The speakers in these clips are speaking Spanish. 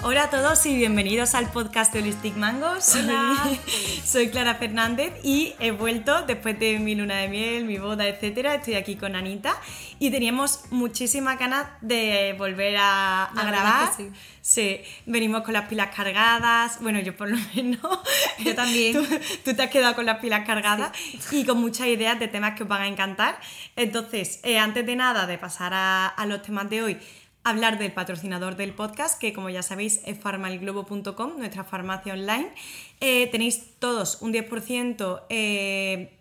Hola a todos y bienvenidos al podcast de Holistic Mango. Soy, soy Clara Fernández y he vuelto después de mi luna de miel, mi boda, etcétera. Estoy aquí con Anita y teníamos muchísimas ganas de volver a, grabar. Sí. sí. venimos con las pilas cargadas. Bueno, yo por lo menos. Yo también. Tú, tú te has quedado con las pilas cargadas y con muchas ideas de temas que os van a encantar. Entonces, eh, antes de nada, de pasar a, a los temas de hoy, hablar del patrocinador del podcast, que como ya sabéis es farmalglobo.com, nuestra farmacia online. Eh, tenéis todos un 10% eh,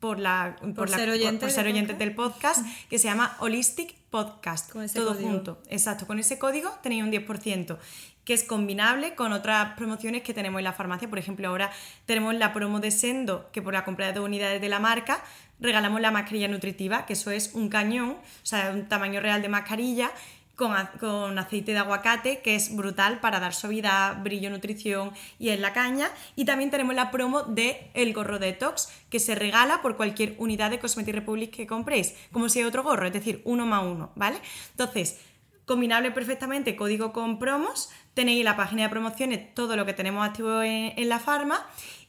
por, la, Por la- ser oyente por ser oyentes del podcast, que se llama Holistic Podcast. Con ese todo código. junto. Exacto, con ese código tenéis un 10%, que es combinable con otras promociones que tenemos en la farmacia. Por ejemplo, ahora tenemos la promo de Sendo, que por la compra de dos unidades de la marca regalamos la mascarilla nutritiva, que eso es un cañón, o sea, un tamaño real de mascarilla. Con, aceite de aguacate, que es brutal para dar suavidad, brillo, nutrición y en la caña. Y también tenemos la promo de el gorro detox, que se regala por cualquier unidad de Cosmetic Republic que compréis, como si hay otro gorro, es decir, uno más uno, ¿vale? Entonces, combinable perfectamente código con promos, tenéis en la página de promociones todo lo que tenemos activo en, en la farma.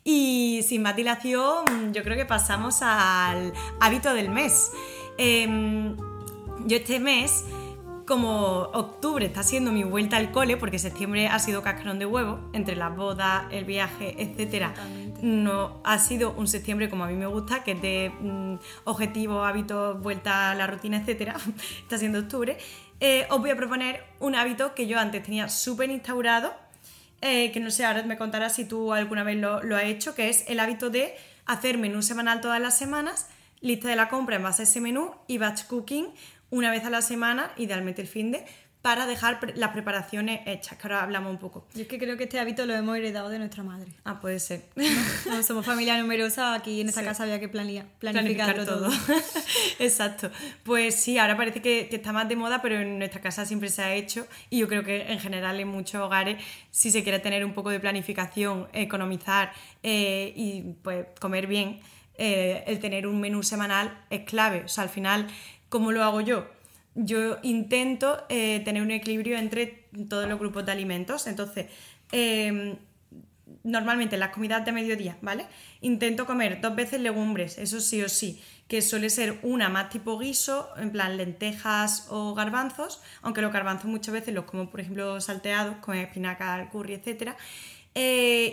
Y sin más dilación, yo creo que pasamos al hábito del mes. Em, yo este mes, como octubre está siendo mi vuelta al cole, porque septiembre ha sido cascarón de huevo, entre las bodas, el viaje, Totalmente. no ha sido un septiembre como a mí me gusta, que es de mm, objetivos, hábitos, vuelta a la rutina, etcétera. está siendo octubre. Eh, os voy a proponer un hábito que yo antes tenía súper instaurado, eh, que no sé, ahora me contarás si tú alguna vez lo, lo has hecho, que es el hábito de hacer menú semanal todas las semanas, lista de la compra en base a ese menú y batch cooking una vez a la semana, idealmente el fin de, para dejar pre- las preparaciones hechas, que ahora hablamos un poco. Yo es que creo que este hábito lo hemos heredado de nuestra madre. Ah, puede ser. Somos familia numerosa, aquí en esta Sí. casa había que planificar planificarlo todo. todo. Exacto. Pues sí, ahora parece que, que está más de moda, pero en nuestra casa siempre se ha hecho y yo creo que en general en muchos hogares, si se quiere tener un poco de planificación, economizar eh, y pues comer bien, eh, el tener un menú semanal es clave. O sea, al final, ¿cómo lo hago yo? Yo intento eh, tener un equilibrio entre todos los grupos de alimentos. Entonces, em, normalmente en las comidas de mediodía, ¿vale? Intento comer dos veces legumbres, eso sí o sí, que suele ser una más tipo guiso, en plan lentejas o garbanzos, aunque los garbanzos muchas veces los como, por ejemplo, salteados con espinaca, curry, etc.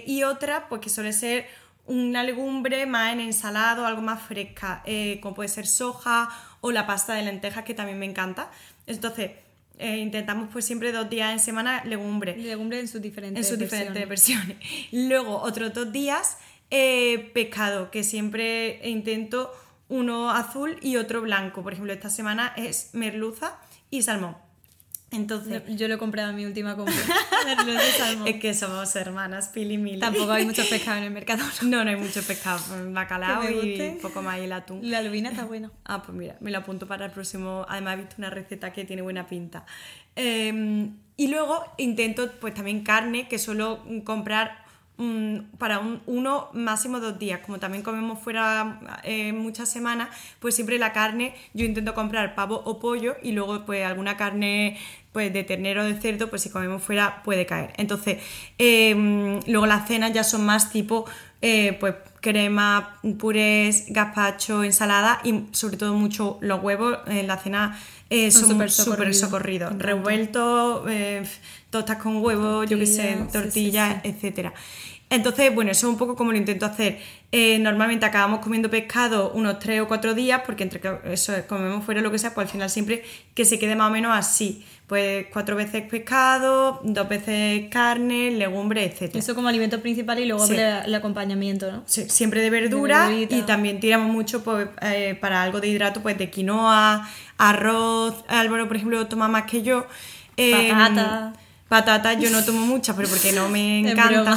y otra, pues que suele ser una legumbre más en ensalado, algo más fresca, eh, como puede ser soja o la pasta de lentejas, que también me encanta. Entonces, eh, intentamos pues siempre dos días en semana legumbre Legumbre en sus diferentes en sus diferentes versiones. Luego, otros dos días, eh, pescado, que siempre intento uno azul y otro blanco. Por ejemplo, esta semana es merluza y salmón. Entonces, Yo lo he comprado en mi última compra. Es que somos hermanas, Pili y Mili. Tampoco hay muchos pescados en el mercado. ¿no? No, no hay mucho pescado, bacalao y poco más y el atún. La albina está buena. Ah, pues mira, me lo apunto para el próximo. Además, he visto una receta que tiene buena pinta. Eh, y luego intento, pues también carne, que suelo comprar para un, uno, máximo dos días. Como también comemos fuera eh, muchas semanas, pues siempre la carne, yo intento comprar pavo o pollo y luego, pues alguna carne pues de ternero o de cerdo, pues si comemos fuera puede caer. Entonces, eh, luego las cenas ya son más tipo, eh, pues crema, purés, gazpacho, ensalada y sobre todo mucho los huevos en la cena eh, Son súper socorridos. socorridos. Revueltos, eh, tostas con huevo, yo qué sé, Tortillas, sí, sí, tortillas, etcétera. Entonces, bueno, eso es un poco como lo intento hacer. Eh, normalmente acabamos comiendo pescado unos tres o cuatro días, porque entre que eso es, comemos fuera lo que sea, pues al final siempre que se quede más o menos así. Pues cuatro veces pescado, dos veces carne, legumbre, etcétera. Eso como alimento principal y luego Sí. el, acompañamiento, ¿no? Sí, siempre de verdura y también tiramos mucho pues, eh, para algo de hidrato pues de quinoa, arroz. Álvaro, por ejemplo, toma más que yo. Eh, Patata. Patatas yo no tomo muchas, pero porque no me encanta.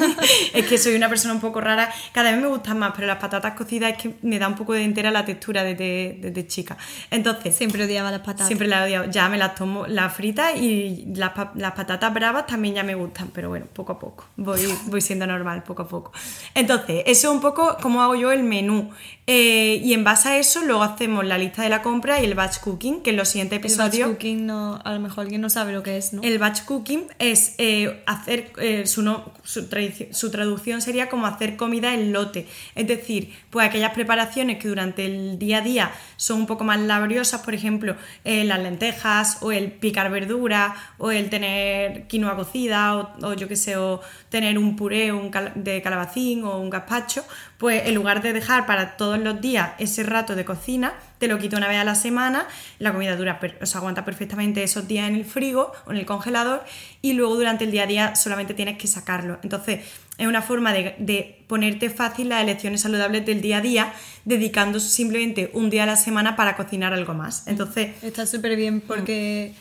es que soy una persona un poco rara. Cada vez me gustan más, pero las patatas cocidas es que me da un poco de entera la textura desde, desde chica. Entonces, Siempre odiaba las patatas. Siempre las he odiado. Ya me las tomo las fritas y las, las patatas bravas también ya me gustan, pero bueno, poco a poco. Voy, voy siendo normal, poco a poco. Entonces, eso es un poco cómo hago yo el menú. Eh, y en base a eso, luego hacemos la lista de la compra y el batch cooking, que en los siguientes el batch episodios. cooking no, a lo mejor alguien no sabe lo que es, ¿no? El batch cooking es eh, hacer, eh, su, no- su, su traducción sería como hacer comida en lote. Es decir, pues aquellas preparaciones que durante el día a día son un poco más laboriosas, por ejemplo, las lentejas o el picar verdura o el tener quinoa cocida o, o yo qué sé, o tener un puré un cal- de calabacín o un gazpacho, pues en lugar de dejar para todos los días ese rato de cocina, te lo quito una vez a la semana, la comida dura, o sea, aguanta perfectamente esos días en el frigo o en el congelador y luego durante el día a día solamente tienes que sacarlo. Entonces, es una forma de, de ponerte fácil las elecciones saludables del día a día, dedicando simplemente un día a la semana para cocinar algo más. Entonces, Está súper bien porque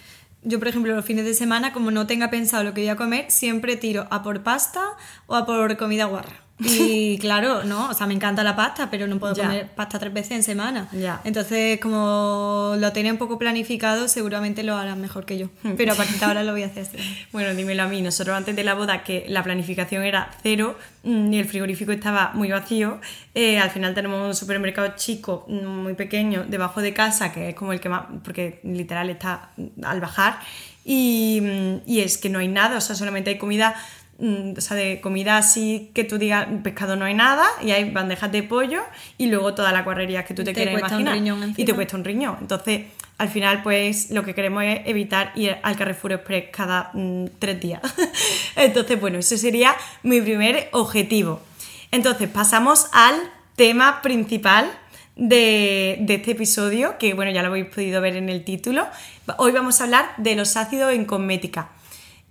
yo, por ejemplo, los fines de semana, como no tenga pensado lo que voy a comer, siempre tiro a por pasta o a por comida guarra. Y claro, no, o sea, me encanta la pasta, pero no puedo Ya. comer pasta tres veces en semana. Ya. Entonces, como lo tenía un poco planificado, seguramente lo harás mejor que yo. Hmm. Pero a partir de ahora lo voy a hacer así. Bueno, dímelo a mí. Nosotros antes de la boda, que la planificación era cero mm, y el frigorífico estaba muy vacío, eh, al final tenemos un supermercado chico, mm, muy pequeño, debajo de casa, que es como el que más, porque literal está al bajar, y, mm, y es que no hay nada, o sea, solamente hay comida. Mm, O sea, de comida así que tú digas, pescado no hay nada, y hay bandejas de pollo, y luego toda la cuarrería que tú te, Te quieras imaginar. riñón y te cuesta un riñón. Entonces, al final, pues lo que queremos es evitar ir al Carrefour Express cada mm, tres días. Entonces, bueno, ese sería mi primer objetivo. Entonces, pasamos al tema principal de, de este episodio, que bueno, ya lo habéis podido ver en el título. Hoy vamos a hablar de los ácidos en cosmética.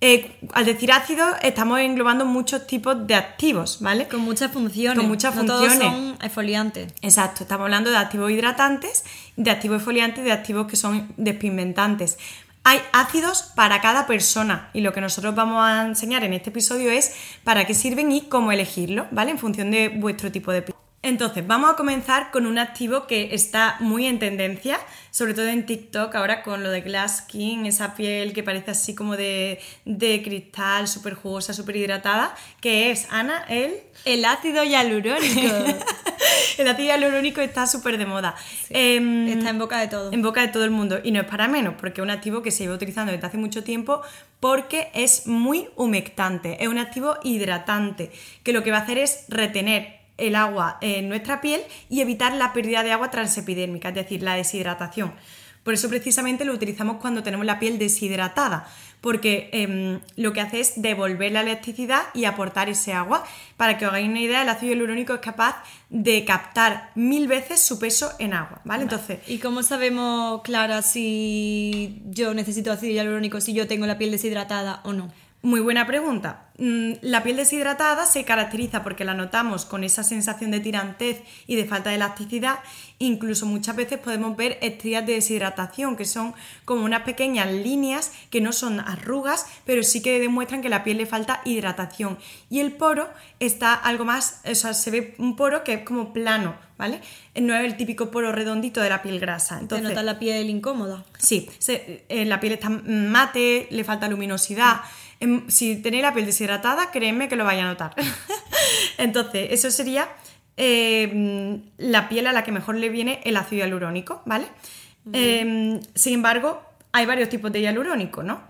Eh, al decir ácidos, estamos englobando muchos tipos de activos, ¿vale? Con muchas funciones. Con muchas No todos son exfoliantes. Exacto, estamos hablando de activos hidratantes, de activos exfoliantes y de activos que son despigmentantes. Hay ácidos para cada persona y lo que nosotros vamos a enseñar en este episodio es para qué sirven y cómo elegirlo, ¿vale? En función de vuestro tipo de piel. Entonces, vamos a comenzar con un activo que está muy en tendencia, sobre todo en TikTok, ahora con lo de Glass Skin, esa piel que parece así como de, de cristal, súper jugosa, súper hidratada, que es, Ana, el... El ácido hialurónico. el ácido hialurónico está súper de moda. Em, Está en boca de todo. en boca de todo el mundo. Y no es para menos, porque es un activo que se lleva utilizando desde hace mucho tiempo porque es muy humectante. Es un activo hidratante, que lo que va a hacer es retener el agua en nuestra piel y evitar la pérdida de agua transepidérmica, es decir, la deshidratación. Por eso precisamente lo utilizamos cuando tenemos la piel deshidratada, porque em, lo que hace es devolver la elasticidad y aportar ese agua. Para que os hagáis una idea, el ácido hialurónico es capaz de captar mil veces su peso en agua, ¿vale? Entonces, ¿Y cómo sabemos, Clara, si yo necesito ácido hialurónico, si yo tengo la piel deshidratada o no? Muy buena pregunta. Mm, La piel deshidratada se caracteriza porque la notamos con esa sensación de tirantez y de falta de elasticidad. Incluso muchas veces podemos ver estrías de deshidratación, que son como unas pequeñas líneas que no son arrugas, pero sí que demuestran que la piel le falta hidratación. Y el poro está algo más, o sea, se ve un poro que es como plano, ¿vale? No es el típico poro redondito de la piel grasa. Te Entonces, notas la piel incómoda. Sí, se- eh, la piel está mate, le falta luminosidad. Si tenéis la piel deshidratada, créeme que lo vais a notar. Entonces, eso sería eh, la piel a la que mejor le viene el ácido hialurónico, ¿vale? Em, sin embargo, hay varios tipos de hialurónico, ¿no?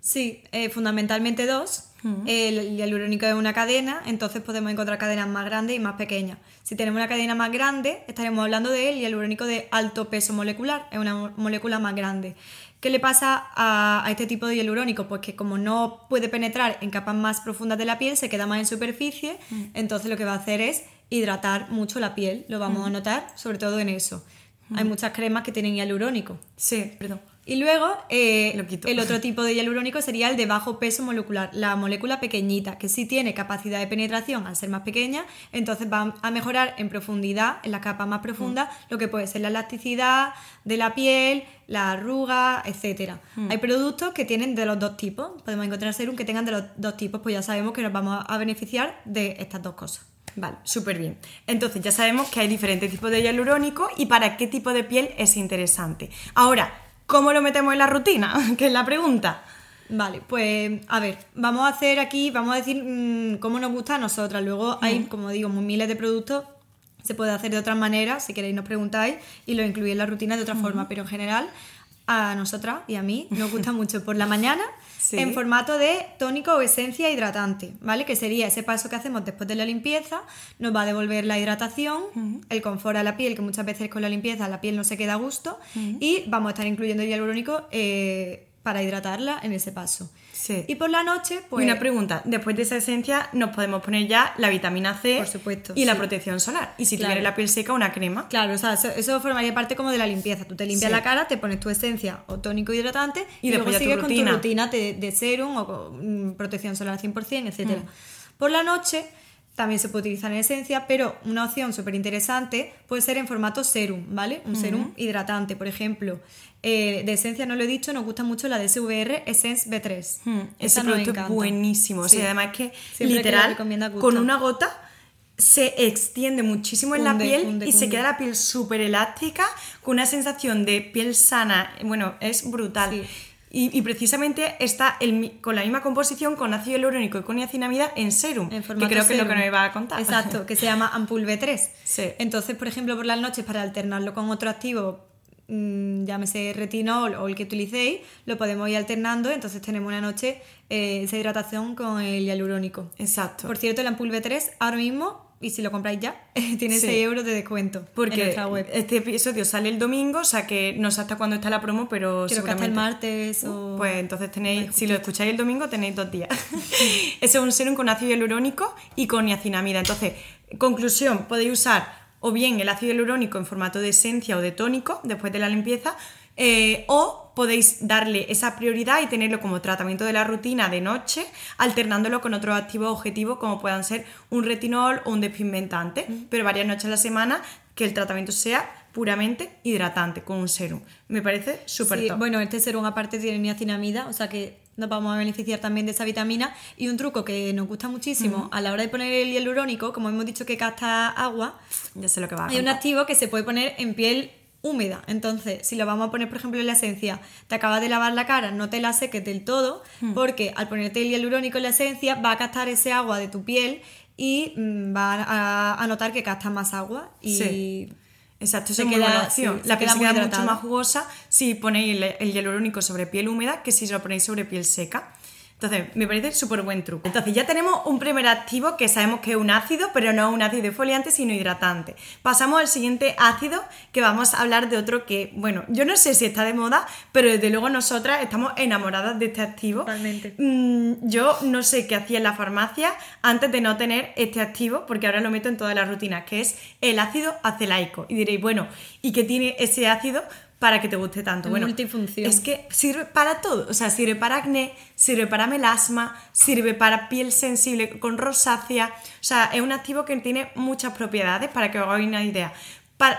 Sí, eh, fundamentalmente dos. El hialurónico es una cadena, entonces podemos encontrar cadenas más grandes y más pequeñas. Si tenemos una cadena más grande, estaremos hablando del hialurónico de alto peso molecular, es una mo- molécula más grande. ¿Qué le pasa a, a este tipo de hialurónico? Pues que como no puede penetrar en capas más profundas de la piel, se queda más en superficie, entonces lo que va a hacer es hidratar mucho la piel, lo vamos a notar sobre todo en eso. Hay muchas cremas que tienen hialurónico. Sí, perdón. Y luego, eh, el otro tipo de hialurónico sería el de bajo peso molecular, la molécula pequeñita, que sí tiene capacidad de penetración al ser más pequeña, entonces va a mejorar en profundidad, en las capas más profundas, lo que puede ser la elasticidad de la piel, la arruga, etc. Hay productos que tienen de los dos tipos, podemos encontrar serum que tengan de los dos tipos, pues ya sabemos que nos vamos a beneficiar de estas dos cosas. Vale, súper bien. Entonces ya sabemos que hay diferentes tipos de hialurónico y para qué tipo de piel es interesante. Ahora, ¿cómo lo metemos en la rutina? Que es la pregunta. Vale, pues a ver, vamos a hacer aquí, vamos a decir mm, cómo nos gusta a nosotras. Luego hay, como digo, miles de productos, se puede hacer de otras maneras, si queréis nos preguntáis y lo incluís en la rutina de otra forma, pero en general a nosotras y a mí nos gusta mucho por la mañana Sí. en formato de tónico o esencia hidratante, ¿vale? Que sería ese paso que hacemos después de la limpieza, nos va a devolver la hidratación, el confort a la piel, que muchas veces con la limpieza la piel no se queda a gusto, y vamos a estar incluyendo el hialurónico eh, para hidratarla en ese paso. Sí. Y por la noche, pues... y una pregunta, después de esa esencia nos podemos poner ya la vitamina C Por supuesto, y la protección solar. Y si Claro. tienes la piel seca, una crema. Claro, o sea, eso, eso formaría parte como de la limpieza. Tú te limpias Sí. la cara, te pones tu esencia o tónico hidratante Y y, después luego ya tu sigues con tu rutina de, de serum o con, mm, protección solar 100%, etc. Por la noche también se puede utilizar en esencia, pero una opción súper interesante puede ser en formato serum, ¿vale? Un serum hidratante, por ejemplo. Eh, de esencia no lo he dicho, nos gusta mucho la DSVR Essence B3. Mm, Esa ese producto es buenísimo. O sea, Sí. además que Siempre literal, con una gota se extiende muchísimo en la piel cunde, y se queda la piel súper elástica con una sensación de piel sana. Bueno, es brutal. Sí. Y, y precisamente está el con la misma composición con ácido hialurónico y con niacinamida en serum, En que creo que es lo que nos iba a contar. Exacto, que se llama Ampul B3. Sí. Entonces, por ejemplo, por las noches, para alternarlo con otro activo, mm, llámese retinol o el que utilicéis, lo podemos ir alternando. Entonces, tenemos una noche eh, esa hidratación con el hialurónico. Exacto. Por cierto, el Ampul B3 ahora mismo, y si lo compráis ya, tiene Sí. 6 euros de descuento en Porque nuestra web. este episodio sale el domingo, o sea que no sé hasta cuándo está la promo, pero Creo que hasta el martes o... Pues entonces tenéis, si lo escucháis el domingo, tenéis dos días. Ese es un serum con ácido hialurónico y con niacinamida. Entonces, conclusión, podéis usar o bien el ácido hialurónico en formato de esencia o de tónico después de la limpieza, eh, o podéis darle esa prioridad y tenerlo como tratamiento de la rutina de noche, alternándolo con otros activos objetivos como puedan ser un retinol o un despigmentante, pero varias noches a la semana que el tratamiento sea puramente hidratante con un serum. Me parece súper Sí, top. bueno, este serum aparte tiene niacinamida, o sea que nos vamos a beneficiar también de esa vitamina. Y un truco que nos gusta muchísimo a la hora de poner el hialurónico, como hemos dicho que gasta agua, Ya sé lo que va a hay un activo que se puede poner en piel húmeda. Entonces, si lo vamos a poner, por ejemplo, en la esencia, te acabas de lavar la cara, no te la seques del todo, porque al ponerte el hialurónico en la esencia va a captar ese agua de tu piel y mm, va a, a notar que capta más agua y Sí. Exacto, se queda- sí, la piel se queda mucho más jugosa si ponéis el, el hialurónico sobre piel húmeda que si lo ponéis sobre piel seca. Entonces, me parece súper buen truco. Entonces, ya tenemos un primer activo que sabemos que es un ácido, pero no un ácido defoliante, sino hidratante. Pasamos al siguiente ácido, que vamos a hablar de otro que, bueno, yo no sé si está de moda, pero desde luego nosotras estamos enamoradas de este activo. Totalmente. Mm, yo no sé qué hacía en la farmacia antes de no tener este activo, porque ahora lo meto en todas las rutinas, que es el ácido acelaico. Y diréis, bueno, ¿y qué tiene ese ácido para que te guste tanto? Bueno, multifunción. es que sirve para todo. O sea, sirve para acné, sirve para melasma, sirve para piel sensible con rosácea. O sea, es un activo que tiene muchas propiedades para que os hagáis una idea.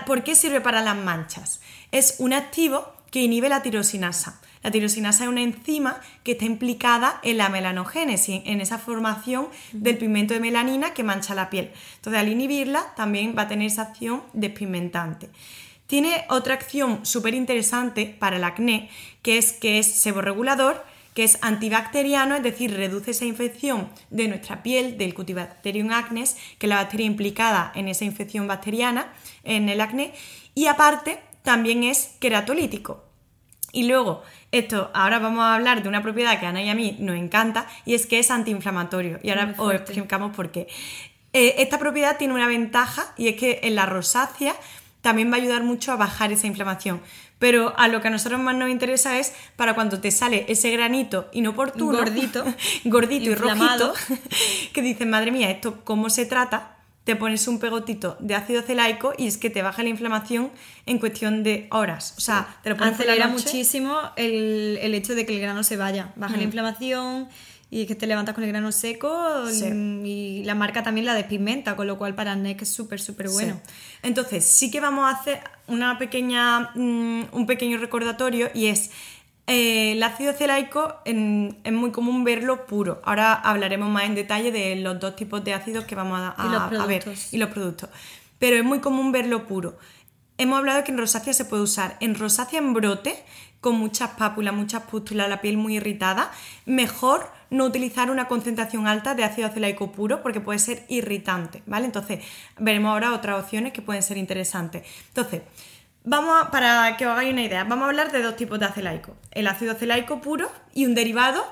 ¿Por qué sirve para las manchas? Es un activo que inhibe la tirosinasa. La tirosinasa es una enzima que está implicada en la melanogénesis, en esa formación del pigmento de melanina que mancha la piel. Entonces, al inhibirla, también va a tener esa acción despigmentante. Tiene otra acción súper interesante para el acné, que es que es seborregulador, que es antibacteriano, es decir, reduce esa infección de nuestra piel, del Cutibacterium acnes, que es la bacteria implicada en esa infección bacteriana, en el acné, y aparte también es queratolítico. Y luego, esto, ahora vamos a hablar de una propiedad que a Ana y a mí nos encanta, y es que es antiinflamatorio. Y ahora os explicamos por qué. Eh, esta propiedad tiene una ventaja, y es que en la rosácea también va a ayudar mucho a bajar esa inflamación. Pero a lo que a nosotros más nos interesa es para cuando te sale ese granito inoportuno, Gordito, gordito y rojito, que dices, madre mía, ¿esto cómo se trata? Te pones un pegotito de ácido celaico y es que te baja la inflamación en cuestión de horas. O sea, te lo pones acelera muchísimo el, el hecho de que el grano se vaya. Baja Mm. la inflamación y es que te levantas con el grano seco Sí. mm, y la marca también la despigmenta, con lo cual para que es súper, súper bueno. Sí. Entonces, sí que vamos a hacer una pequeña, mm, un pequeño recordatorio y es eh, el ácido celaico en- es muy común verlo puro. Ahora hablaremos más en detalle de los dos tipos de ácidos que vamos a, a- a ver y los productos. Pero es muy común verlo puro. Hemos hablado que en rosácea se puede usar. En rosácea en brote, con muchas pápulas, muchas pústulas, la piel muy irritada, mejor no utilizar una concentración alta de ácido acelaico puro porque puede ser irritante, ¿vale? Entonces, veremos ahora otras opciones que pueden ser interesantes. Entonces, Vamos a- para que os hagáis una idea, vamos a hablar de dos tipos de acelaico. El ácido acelaico puro y un derivado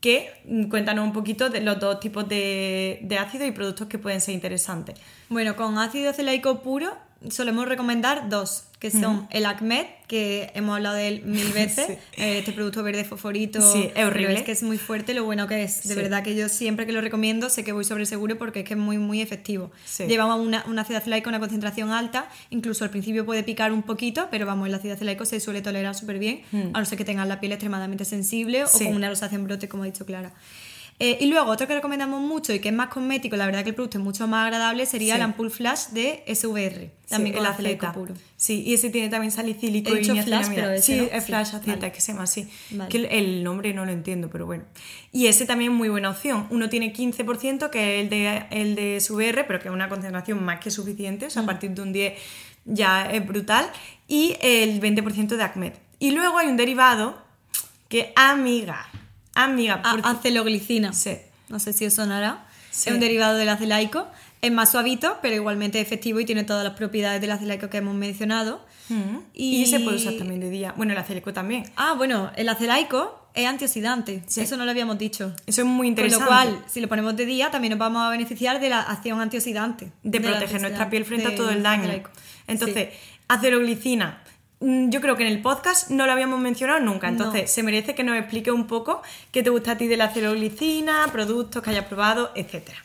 que mm, cuéntanos un poquito de los dos tipos de, de ácido y productos que pueden ser interesantes. Bueno, con ácido acelaico puro solemos recomendar dos, que son el ACMED, que hemos hablado de él mil veces, Sí. eh, este producto verde fosforito. Sí, es horrible. Es que es muy fuerte lo bueno que es. De Sí. verdad que yo siempre que lo recomiendo sé que voy sobre seguro porque es que es muy, muy efectivo. Llevamos una, un ácido acelaico con una concentración alta, incluso al principio puede picar un poquito, pero vamos, el ácido acelaico se suele tolerar súper bien, a no ser que tengan la piel extremadamente sensible o con una rosácea en brote, como ha dicho Clara. Eh, y luego, otro que recomendamos mucho y que es más cosmético, la verdad que el producto es mucho más agradable, sería Sí. el Ampoule Flash de SVR. También Sí, con el aceta. puro. Sí, y ese tiene también salicílico He y dicho flash, pero ese Sí, no. es Sí, flash aceta, vale. que se llama así. Vale. Que el, el nombre no lo entiendo, pero bueno. Y ese también es muy buena opción. Uno tiene 15%, que es el de, el de SVR, pero que es una concentración más que suficiente. O sea, a partir de un 10 ya es brutal. Y el 20% de ACMED. Y luego hay un derivado que, amiga, amiga, porque- aceloglicina. Sí. No sé si os sonará. Sí. Es un derivado del acelaico. Es más suavito, pero igualmente efectivo y tiene todas las propiedades del acelaico que hemos mencionado. Mm. Y... se puede usar también de día. Bueno, el acélico también. Ah, bueno, el acelaico es antioxidante. Sí. Eso no lo habíamos dicho. Eso es muy Con interesante. lo cual, si lo ponemos de día, también nos vamos a beneficiar de la acción antioxidante. de proteger nuestra piel frente a todo el daño. acelaico. Entonces, aceroglicina. mm, Yo creo que en el podcast no lo habíamos mencionado nunca, entonces No. se merece que nos explique un poco qué te gusta a ti de la aceroglicina, productos que hayas probado, etcétera.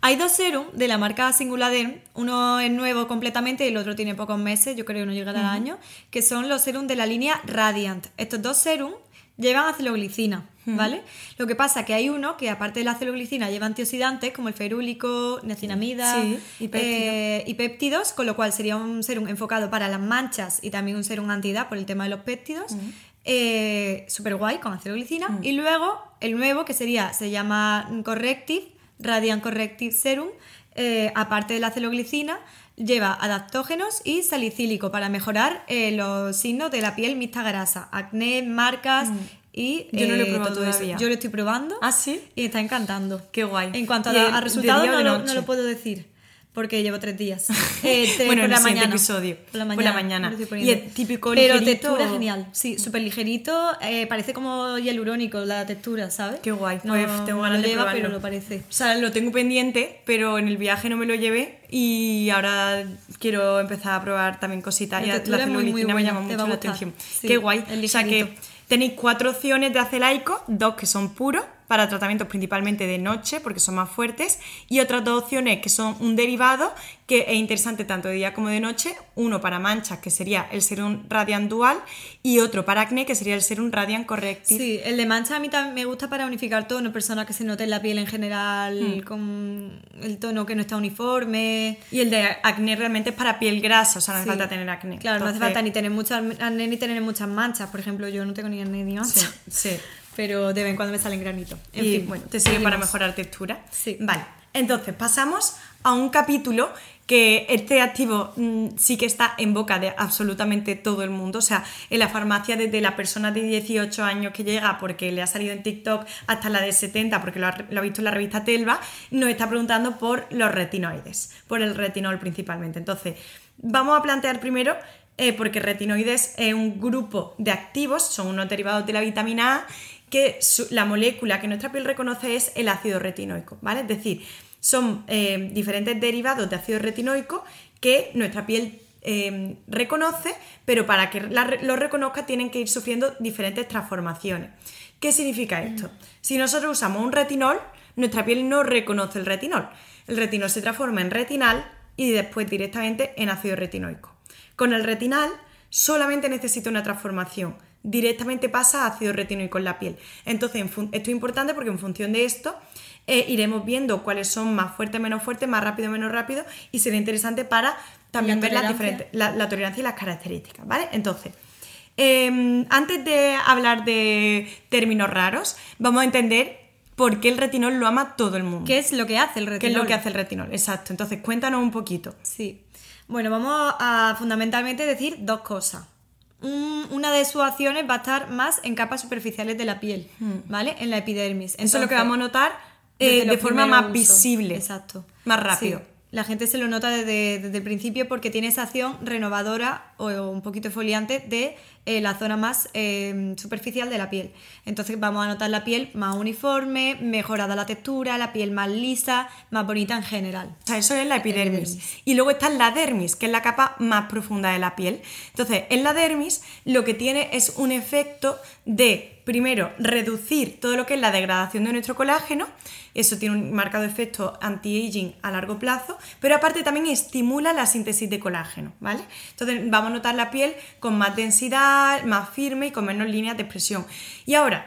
Hay dos serum de la marca Singuladerm, uno es nuevo completamente y el otro tiene pocos meses, yo creo que no llegará al año, que son los serum de la línea Radiant. Estos dos serum llevan aceloglicina, ¿vale? Lo que pasa que hay uno que aparte de la aceloglicina lleva antioxidantes como el ferúlico, niacinamida Sí, y péptidos. eh, y péptidos, con lo cual sería un serum enfocado para las manchas y también un serum antiedad por el tema de los péptidos. Eh, super guay con aceloglicina. Y luego el nuevo que sería, se llama Corrective, Radiant Corrective Serum, eh, aparte de la aceloglicina, lleva adaptógenos y salicílico para mejorar eh, los signos de la piel mixta grasa, acné, marcas y... Yo no lo he eh, probado eso. todavía. Yo lo estoy probando ¿Ah, sí? y está encantando. Qué guay. En cuanto a, ¿Y la- el- a resultados no, lo, no lo puedo decir porque llevo tres días. Eh, te- Bueno, por en la el mañana. episodio. Por la Por mañana. la mañana. Y el típico Pero ligerito- textura genial. Sí, súper ligerito. eh, parece como hialurónico la textura, ¿sabes? Qué guay. No, Pues tengo no ganas lo de lleva, probarlo. pero lo parece. O sea, lo tengo pendiente, pero en el viaje no me lo llevé y ahora quiero empezar a probar también cositas. La Y la es muy, muy me llama mucho la atención. Sí, Qué guay. es O sea que. Tenéis cuatro opciones de acelaico, dos que son puros para tratamientos principalmente de noche porque son más fuertes y otras dos opciones que son un derivado que es interesante tanto de día como de noche, uno para manchas que sería el serum Radiant Dual y otro para acné que sería el serum Radiant Corrective. Sí, el de mancha a mí también me gusta para unificar tono, personas que se noten la piel en general con el tono que no está uniforme. Y el de acné realmente es para piel grasa, o sea, no hace Sí. falta tener acné. Claro, no hace Entonces, falta ni tener muchas acné ni tener muchas manchas. Por ejemplo, yo no tengo ni acné ni manchas. Sí, sí. Pero de vez en cuando me salen granitos. En y fin, bueno, te sirve para mejorar textura. Sí. Vale, entonces pasamos a un capítulo que este activo mm, sí que está en boca de absolutamente todo el mundo. O sea, en la farmacia desde la persona de 18 años que llega porque le ha salido en TikTok hasta la de 70 porque lo ha, lo ha visto en la revista Telva, nos está preguntando por los retinoides, por el retinol principalmente. Entonces, vamos a plantear primero eh, porque retinoides es un grupo de activos, son unos derivados de la vitamina A, que su- la molécula que nuestra piel reconoce es el ácido retinoico, ¿vale? Es decir, son eh, diferentes derivados de ácido retinoico que nuestra piel eh, reconoce, pero para que la lo reconozca tienen que ir sufriendo diferentes transformaciones. ¿Qué significa esto? Si nosotros usamos un retinol, nuestra piel no reconoce el retinol. El retinol se transforma en retinal y después directamente en ácido retinoico. Con el retinal solamente necesita una transformación. Directamente pasa a ácido retinoico en la piel. Entonces, esto es importante porque en función de esto eh, iremos viendo cuáles son más fuertes, menos fuertes, más rápido, menos rápido y será interesante para también La ver las diferentes, la, la tolerancia y las características, ¿vale? Entonces, eh, antes de hablar de términos raros, vamos a entender por qué el retinol lo ama todo el mundo. ¿Qué es lo que hace el retinol? ¿Qué es lo que hace el retinol? Exacto. Entonces, cuéntanos un poquito. Sí. Bueno, vamos a fundamentalmente decir dos cosas. Un- una de sus acciones va a estar más en capas superficiales de la piel, ¿vale? En la epidermis. Hmm. Eso es lo que vamos a notar eh, de forma más visible. Exacto. Más rápido. Sí. La gente se lo nota desde, el principio porque tiene esa acción renovadora o, un poquito foliante de eh, la zona más eh, superficial de la piel. Entonces vamos a notar la piel más uniforme, mejorada la textura, la piel más lisa, más bonita en general. O sea, eso es la epidermis. Y luego está la dermis, que es la capa más profunda de la piel. Entonces, en la dermis lo que tiene es un efecto de primero, reducir todo lo que es la degradación de nuestro colágeno, eso tiene un marcado efecto anti-aging a largo plazo, pero aparte también estimula la síntesis de colágeno, ¿vale? Entonces vamos a notar la piel con más densidad, más firme y con menos líneas de expresión. Y ahora,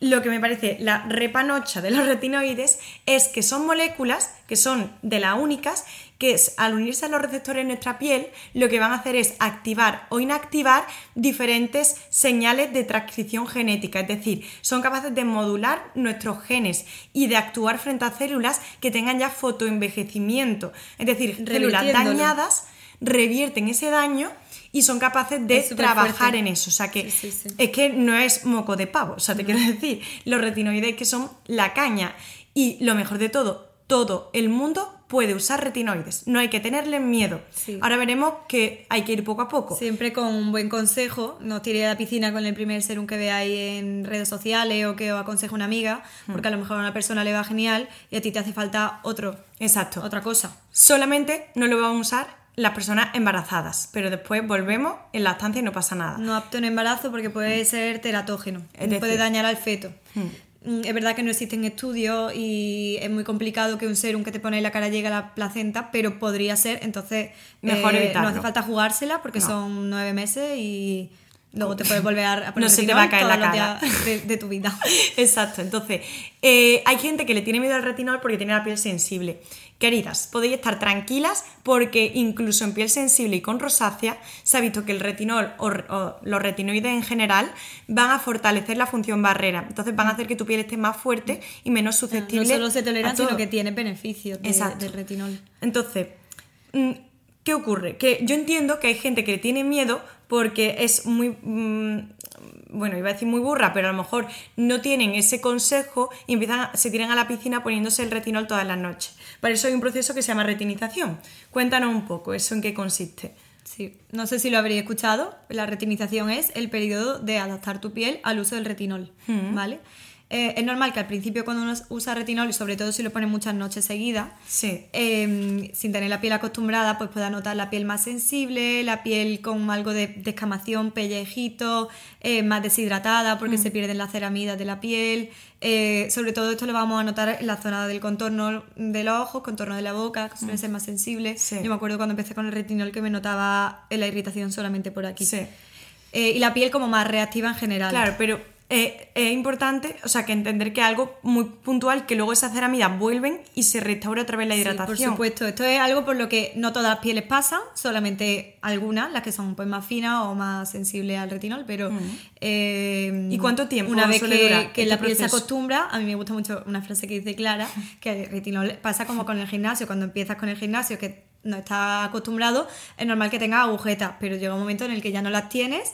lo que me parece la repanocha de los retinoides es que son moléculas que son de las únicas que al unirse a los receptores en nuestra piel lo que van a hacer es activar o inactivar diferentes señales de transcripción genética, es decir, son capaces de modular nuestros genes y de actuar frente a células que tengan ya fotoenvejecimiento, es decir, células dañadas revierten ese daño y son capaces de trabajar en eso. O sea que es que no es moco de pavo. O sea, te quiero decir, los retinoides que son la caña. Y lo mejor de todo, todo el mundo puede usar retinoides. No hay que tenerle miedo. Ahora veremos que hay que ir poco a poco. Siempre con un buen consejo. No tire a la piscina con el primer serum que veáis en redes sociales o que os aconseje una amiga, hmm. porque a lo mejor a una persona le va genial y a ti te hace falta otro. Exacto. Otra cosa. Solamente no lo vamos a usar las personas embarazadas, pero después volvemos en la estancia y no pasa nada. No apto en embarazo porque puede ser teratógeno, puede dañar al feto. Hmm. Mm, es verdad que no existen estudios y es muy complicado que un serum que te pone en la cara llegue a la placenta, pero podría ser, entonces Mejor eh, no hace falta jugársela porque son nueve meses y luego te puedes volver a poner no se te va a caer la cara de, tu vida. Exacto, entonces eh, hay gente que le tiene miedo al retinol porque tiene la piel sensible Queridas, podéis estar tranquilas porque incluso en piel sensible y con rosácea se ha visto que el retinol o, los retinoides en general van a fortalecer la función barrera. Entonces van a hacer que tu piel esté más fuerte y menos susceptible. No solo se tolera, sino que tiene beneficios del retinol. Entonces, mm, ¿qué ocurre? Que yo entiendo que hay gente que tiene miedo porque es muy... Mm, bueno, iba a decir muy burra, pero a lo mejor no tienen ese consejo y empiezan, se tiran a la piscina poniéndose el retinol todas las noches. Para eso hay un proceso que se llama retinización. Cuéntanos un poco, ¿eso en qué consiste? Sí, no sé si lo habréis escuchado. La retinización es el periodo de adaptar tu piel al uso del retinol, mm. ¿vale? Eh, es normal que al principio cuando uno usa retinol, y sobre todo si lo pone muchas noches seguidas, em, sin tener la piel acostumbrada, pues pueda notar la piel más sensible, la piel con algo de descamación, pellejito, eh, más deshidratada porque mm. se pierden las ceramidas de la piel. Eh, sobre todo esto lo vamos a notar en la zona del contorno de los ojos, contorno de la boca, que suele mm. ser más sensible. Yo me acuerdo cuando empecé con el retinol que me notaba la irritación solamente por aquí. y la piel como más reactiva en general. Claro, pero eh, es importante, o sea, que entender que algo muy puntual, que luego esas ceramidas vuelven y se restaura otra vez la hidratación. por supuesto, esto es algo por lo que no todas las pieles pasan, solamente algunas, las que son pues, más finas o más sensibles al retinol, pero... Eh, ¿Y cuánto tiempo? Una vez que, que la piel se acostumbra, a mí me gusta mucho una frase que dice Clara, que el retinol pasa como con el gimnasio, cuando empiezas con el gimnasio, que no estás acostumbrado, es normal que tengas agujetas, pero llega un momento en el que ya no las tienes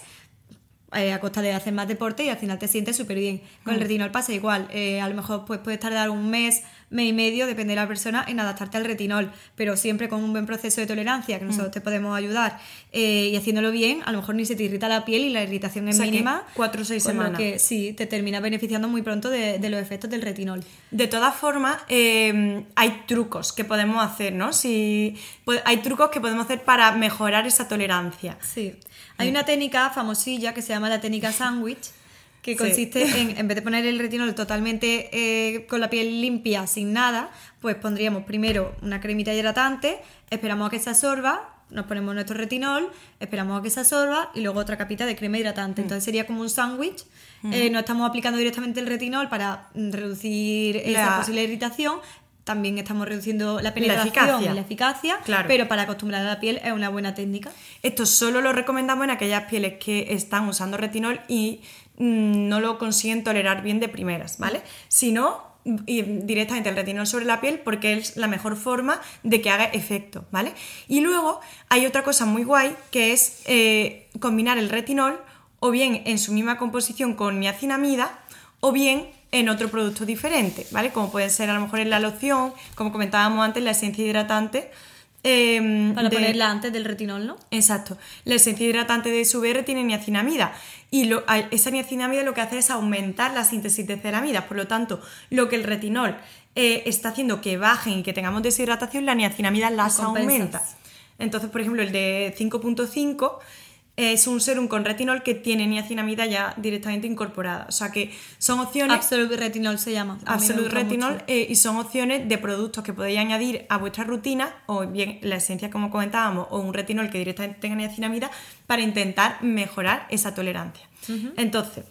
eh, a costa de hacer más deporte y al final te sientes súper bien. Con el mm. retinol pasa igual, eh, a lo mejor pues, puedes tardar un mes, mes y medio, depende de la persona, en adaptarte al retinol, pero siempre con un buen proceso de tolerancia que mm. nosotros te podemos ayudar eh, y haciéndolo bien, a lo mejor ni se te irrita la piel y la irritación es mínima. Cuatro o seis semanas. que sí, te termina beneficiando muy pronto de, los efectos del retinol. De todas formas, hay trucos que podemos hacer, ¿no? Si, pues, hay trucos que podemos hacer para mejorar esa tolerancia. Sí. Hay una técnica famosilla que se llama la técnica sandwich, que consiste en, en vez de poner el retinol totalmente eh, con la piel limpia, sin nada, pues pondríamos primero una cremita hidratante, esperamos a que se absorba, nos ponemos nuestro retinol, esperamos a que se absorba y luego otra capita de crema hidratante. Mm. Entonces sería como un sándwich. Eh, no estamos aplicando directamente el retinol para mm, reducir esa posible irritación, también estamos reduciendo la penetración y la eficacia, pero para acostumbrar a la piel es una buena técnica. Esto solo lo recomendamos en aquellas pieles que están usando retinol y mm, no lo consiguen tolerar bien de primeras, ¿vale? Si no, directamente el retinol sobre la piel porque es la mejor forma de que haga efecto, ¿vale? Y luego hay otra cosa muy guay que es eh, combinar el retinol o bien en su misma composición con niacinamida o bien en otro producto diferente, ¿vale? Como puede ser a lo mejor en la loción, como comentábamos antes, la esencia hidratante. em, Para de- ponerla antes del retinol, ¿no? Exacto. La esencia hidratante de SVR tiene niacinamida y lo- esa niacinamida lo que hace es aumentar la síntesis de ceramidas. Por lo tanto, lo que el retinol eh, está haciendo que bajen y que tengamos deshidratación, la niacinamida las aumenta. Entonces, por ejemplo, el de 5.5 es un serum con retinol que tiene niacinamida ya directamente incorporada. O sea que son opciones... Absolute Retinol se llama. Absolute Retinol eh, y son opciones de productos que podéis añadir a vuestra rutina o bien la esencia como comentábamos o un retinol que directamente tenga niacinamida para intentar mejorar esa tolerancia. Entonces,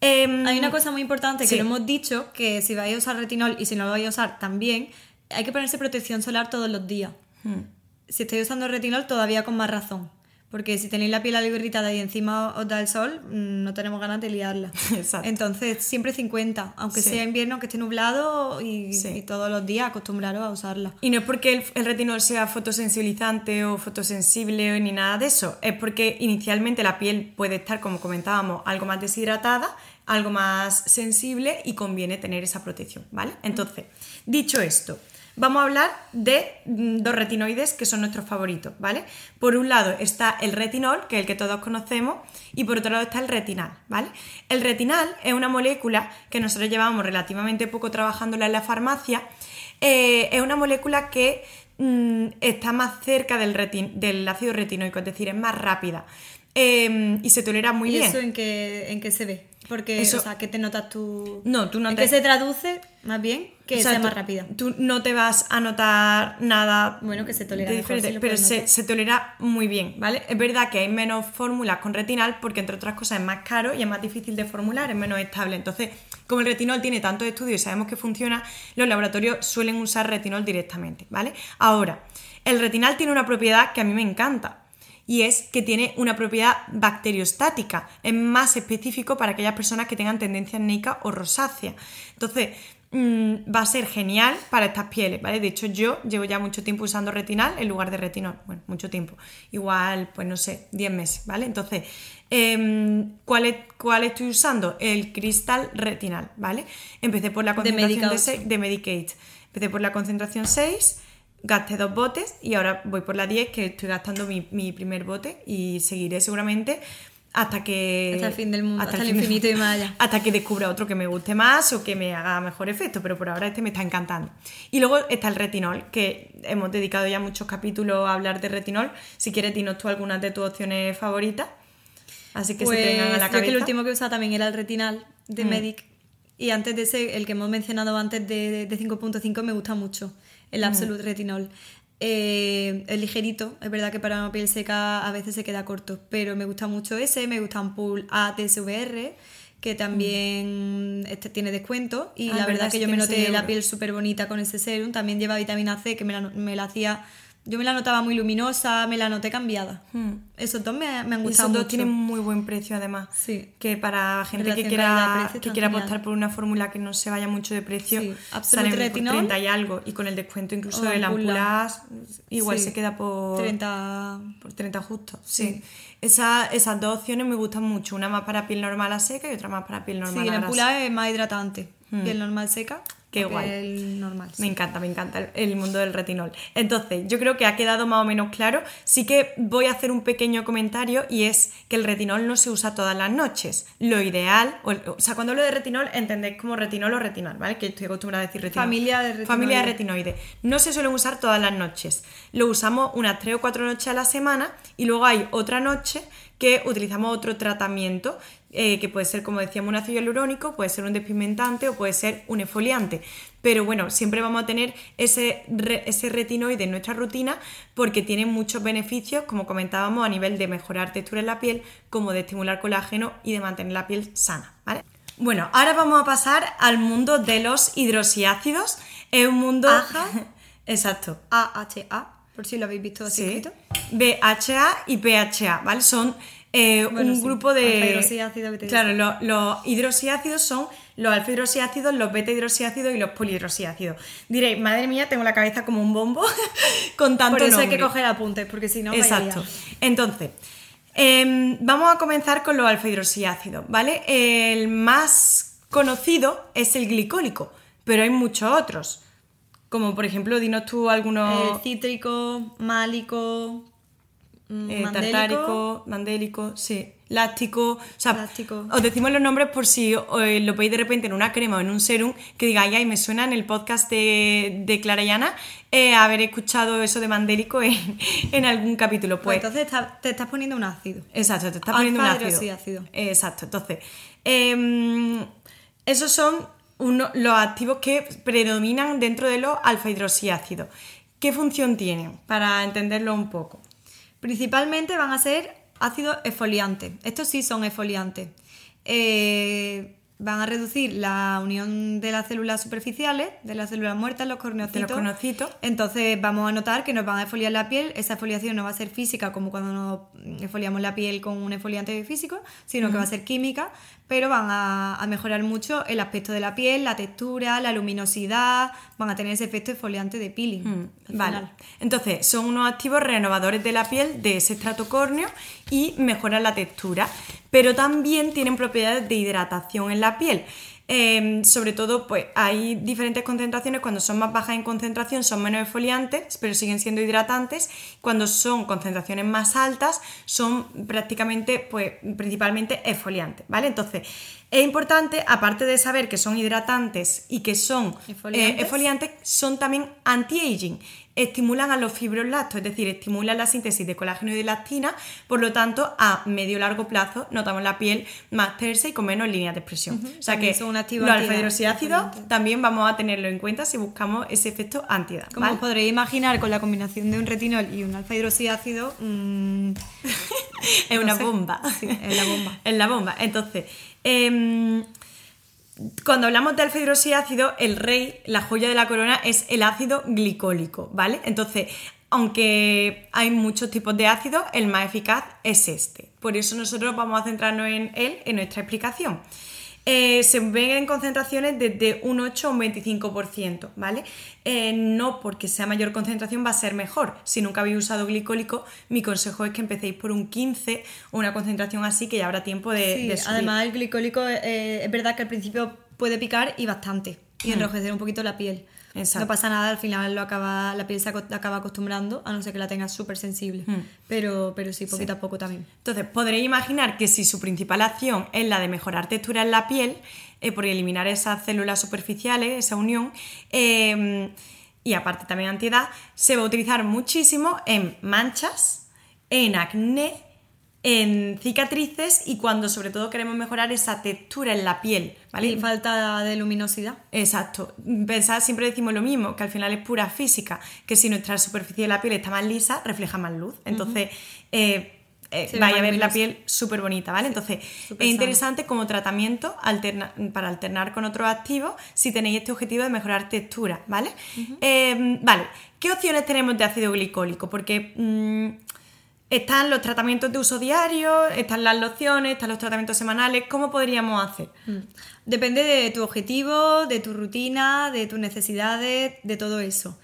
em, Hay una cosa muy importante Sí. que lo hemos dicho, que si vais a usar retinol y si no lo vais a usar también, hay que ponerse protección solar todos los días. hmm, Si estáis usando retinol, todavía con más razón. Porque si tenéis la piel algo irritada y encima os da el sol, mm, no tenemos ganas de liarla. Exacto. Entonces, siempre 50, aunque Sí. sea invierno, que esté nublado y, Sí. y todos los días acostumbraros a usarla. Y no es porque el, el retinol sea fotosensibilizante o fotosensible ni nada de eso, es porque inicialmente la piel puede estar, como comentábamos, algo más deshidratada, algo más sensible y conviene tener esa protección, ¿vale? Entonces, dicho esto, vamos a hablar de mm, dos retinoides que son nuestros favoritos, ¿vale? Por un lado está el retinol, que es el que todos conocemos, y por otro lado está el retinal, ¿vale? El retinal es una molécula que nosotros llevamos relativamente poco trabajándola en la farmacia, eh, es una molécula que mm, está más cerca del, retin- del ácido retinoico, es decir, es más rápida eh, y se tolera muy ¿Y bien. eso en qué, en qué se ve? Porque, Eso- o sea, ¿qué te notas tú? No, tú no ¿En te- qué se traduce, más bien, que O sea, sea tú- más rápida? Tú no te vas a notar nada Bueno, que se tolera de diferente, pero se, se tolera muy bien, ¿vale? Es verdad que hay menos fórmulas con retinal porque entre otras cosas es más caro y es más difícil de formular, es menos estable. Entonces, como el retinol tiene tantos estudios y sabemos que funciona, los laboratorios suelen usar retinol directamente, ¿vale? Ahora, el retinal tiene una propiedad que a mí me encanta y es que tiene una propiedad bacteriostática. Es más específico para aquellas personas que tengan tendencia acnéica o rosácea. Entonces, mm, va a ser genial para estas pieles, ¿vale? De hecho, yo llevo ya mucho tiempo usando retinal en lugar de retinol. Bueno, mucho tiempo. Igual, pues no sé, 10 meses, ¿vale? Entonces, em, ¿cuál, es- ¿cuál estoy usando? El cristal retinal, ¿vale? Empecé por la concentración de, Medicaid. seis- de Medicaid. Empecé por la concentración 6, gasté dos botes y ahora voy por la 10, que estoy gastando mi, mi primer bote y seguiré seguramente hasta que... Hasta el fin del mundo, hasta el fin del infinito y más allá. Hasta que descubra otro que me guste más o que me haga mejor efecto, pero por ahora este me está encantando. Y luego está el retinol, que hemos dedicado ya muchos capítulos a hablar de retinol. Si quieres, dinos tú algunas de tus opciones favoritas. Así que pues se tengan a la yo que cabeza. el último que usaba también era el retinal de Mm. Medic. Y antes de ese, el que hemos mencionado antes de, de 5.5 me gusta mucho. El Absolute Retinol. Eh, es ligerito, es verdad que para una piel seca a veces se queda corto, pero me gusta mucho ese, me gusta Ampoule ATSVR, que también este tiene descuento y Ah, la verdad verdad, que yo me noté la piel súper bonita con ese serum, también lleva vitamina C que me la, me la hacía, yo me la notaba muy luminosa, me la noté cambiada. Hmm. Esos dos me, me han Y gustado esos dos mucho. tienen muy buen precio además. Sí. Que para gente que quiera, que quiera genial. apostar por una fórmula que no se vaya mucho de precio, Sí. Salen por Retinol. 30 y algo. Y con el descuento incluso del Ampula. Ampulas, igual Sí. se queda por 30 por 30 justo. Sí. Esa- esas dos opciones me gustan mucho. Una más para piel normal a seca y otra más para piel normal Sí, a la grasa. ampula es más hidratante. Mm. Y el normal seca. Qué guay. El normal. Me encanta, me encanta el, el mundo del retinol. Entonces, yo creo que ha quedado más o menos claro. Sí que voy a hacer un pequeño comentario y es que el retinol no se usa todas las noches. Lo ideal, o, o sea, cuando hablo de retinol, entendéis como retinol o retinol, ¿vale? Que estoy acostumbrada a decir retinol. Familia de retinoides. Familia de retinoides. No se suelen usar todas las noches. Lo usamos unas 3 o 4 noches a la semana y luego hay otra noche que utilizamos otro tratamiento eh, que puede ser, como decíamos, un ácido hialurónico, puede ser un despigmentante o puede ser un exfoliante. Pero bueno, siempre vamos a tener ese, re- ese retinoide en nuestra rutina porque tiene muchos beneficios, como comentábamos, a nivel de mejorar textura en la piel, como de estimular colágeno y de mantener la piel sana. ¿vale? Bueno, ahora vamos a pasar al mundo de los hidroxiácidos. Es un mundo... Aja. Exacto. AHA, por si lo habéis visto así Sí. BHA y PHA, ¿vale? Son eh, Bueno, un sí. grupo de. Alfa hidroxiácido, beta Claro, lo- los hidroxiácidos son los alfa hidroxiácidos, los beta hidroxiácidos y los polihidroxiácidos. Diréis, madre mía, tengo la cabeza como un bombo con tanto Por eso hay que coger apuntes, porque si no, Exacto. Entonces, em, vamos a comenzar con los alfa hidroxiácidos, ¿vale? El más conocido es el glicólico, pero hay muchos otros. Como por ejemplo, dinos tú algunos. El cítrico, málico, Eh, mandélico. tartárico, mandélico, sí, láctico. O sea, Láctico. os decimos los nombres por si eh, lo veis de repente en una crema o en un serum que digáis, ay, me suena en el podcast de, de Clara y Ana eh, haber escuchado eso de mandélico en, en algún capítulo. Pues Pues, entonces está- te estás poniendo un ácido. exacto, te estás poniendo un ácido. hidroxiácido. Exacto, entonces, em, esos son uno- los activos que predominan dentro de los alfa hidroxiácidos. ¿Qué función tienen? Para entenderlo un poco. Principalmente van a ser ácidos esfoliantes. Estos sí son esfoliantes. Eh, van a reducir la unión de las células superficiales, de las células muertas, los corneocitos. Los corneocitos. Entonces vamos a notar que nos van a exfoliar la piel. Esa exfoliación no va a ser física como cuando nos exfoliamos la piel con un exfoliante físico, sino que va a ser química, pero van a, a mejorar mucho el aspecto de la piel, la textura, la luminosidad, van a tener ese efecto exfoliante de peeling. Mm, al Vale. final. Entonces, son unos activos renovadores de la piel de ese estrato córneo y mejoran la textura, pero también tienen propiedades de hidratación en la piel. Eh, sobre todo, pues hay diferentes concentraciones. Cuando son más bajas en concentración, son menos exfoliantes, pero siguen siendo hidratantes. Cuando son concentraciones más altas, son prácticamente, pues, principalmente exfoliantes, ¿vale? Entonces, es importante, aparte de saber que son hidratantes y que son eh, Exfoliantes. exfoliantes, son también anti-aging. Estimulan a los fibroblastos, es decir, estimulan la síntesis de colágeno y de elastina, por lo tanto, a medio largo plazo notamos la piel más tersa y con menos líneas de expresión. O sea También que son un activo los alfa-hidroxiácidos también vamos a tenerlo en cuenta si buscamos ese efecto antiedad. Como ¿vale? os podréis imaginar, con la combinación de un retinol y un alfa hidroxiácido, mm, es no una sé. bomba. Sí, es la bomba. es la bomba. Entonces, em, cuando hablamos de alfa hidroxiácido, el rey, la joya de la corona, es el ácido glicólico, ¿vale? Entonces, aunque hay muchos tipos de ácidos, el más eficaz es este. Por eso nosotros vamos a centrarnos en él en nuestra explicación. Eh, se ven en concentraciones desde un 8 a un 25%, ¿vale? Eh, no porque sea mayor concentración va a ser mejor. Si nunca habéis usado glicólico, mi consejo es que empecéis por un 15 o una concentración así que ya habrá tiempo de, sí, de subir. además el glicólico eh, es verdad que al principio puede picar y bastante, y enrojecer un poquito la piel. Exacto. No pasa nada, al final lo acaba, la piel se acaba acostumbrando, a no ser que la tengas súper sensible. Hmm. Pero, pero sí, poquito a poco también. Entonces, podréis imaginar que si su principal acción es la de mejorar textura en la piel, eh, por eliminar esas células superficiales, esa unión, eh, y aparte también antiedad, se va a utilizar muchísimo en manchas, en acné, en cicatrices y cuando sobre todo queremos mejorar esa textura en la piel, ¿vale? Y falta de luminosidad. Exacto. Pensad, siempre decimos lo mismo, que al final es pura física, que si nuestra superficie de la piel está más lisa, refleja más luz. Entonces, eh, eh, ve vaya a ver la piel súper bonita, ¿vale? Entonces, es interesante como tratamiento alterna- para alternar con otros activos si tenéis este objetivo de mejorar textura, ¿vale? Eh, vale, ¿qué opciones tenemos de ácido glicólico? Porque... mm, están los tratamientos de uso diario, están las lociones, están los tratamientos semanales. ¿Cómo podríamos hacer? Depende de tu objetivo, de tu rutina, de tus necesidades, de todo eso.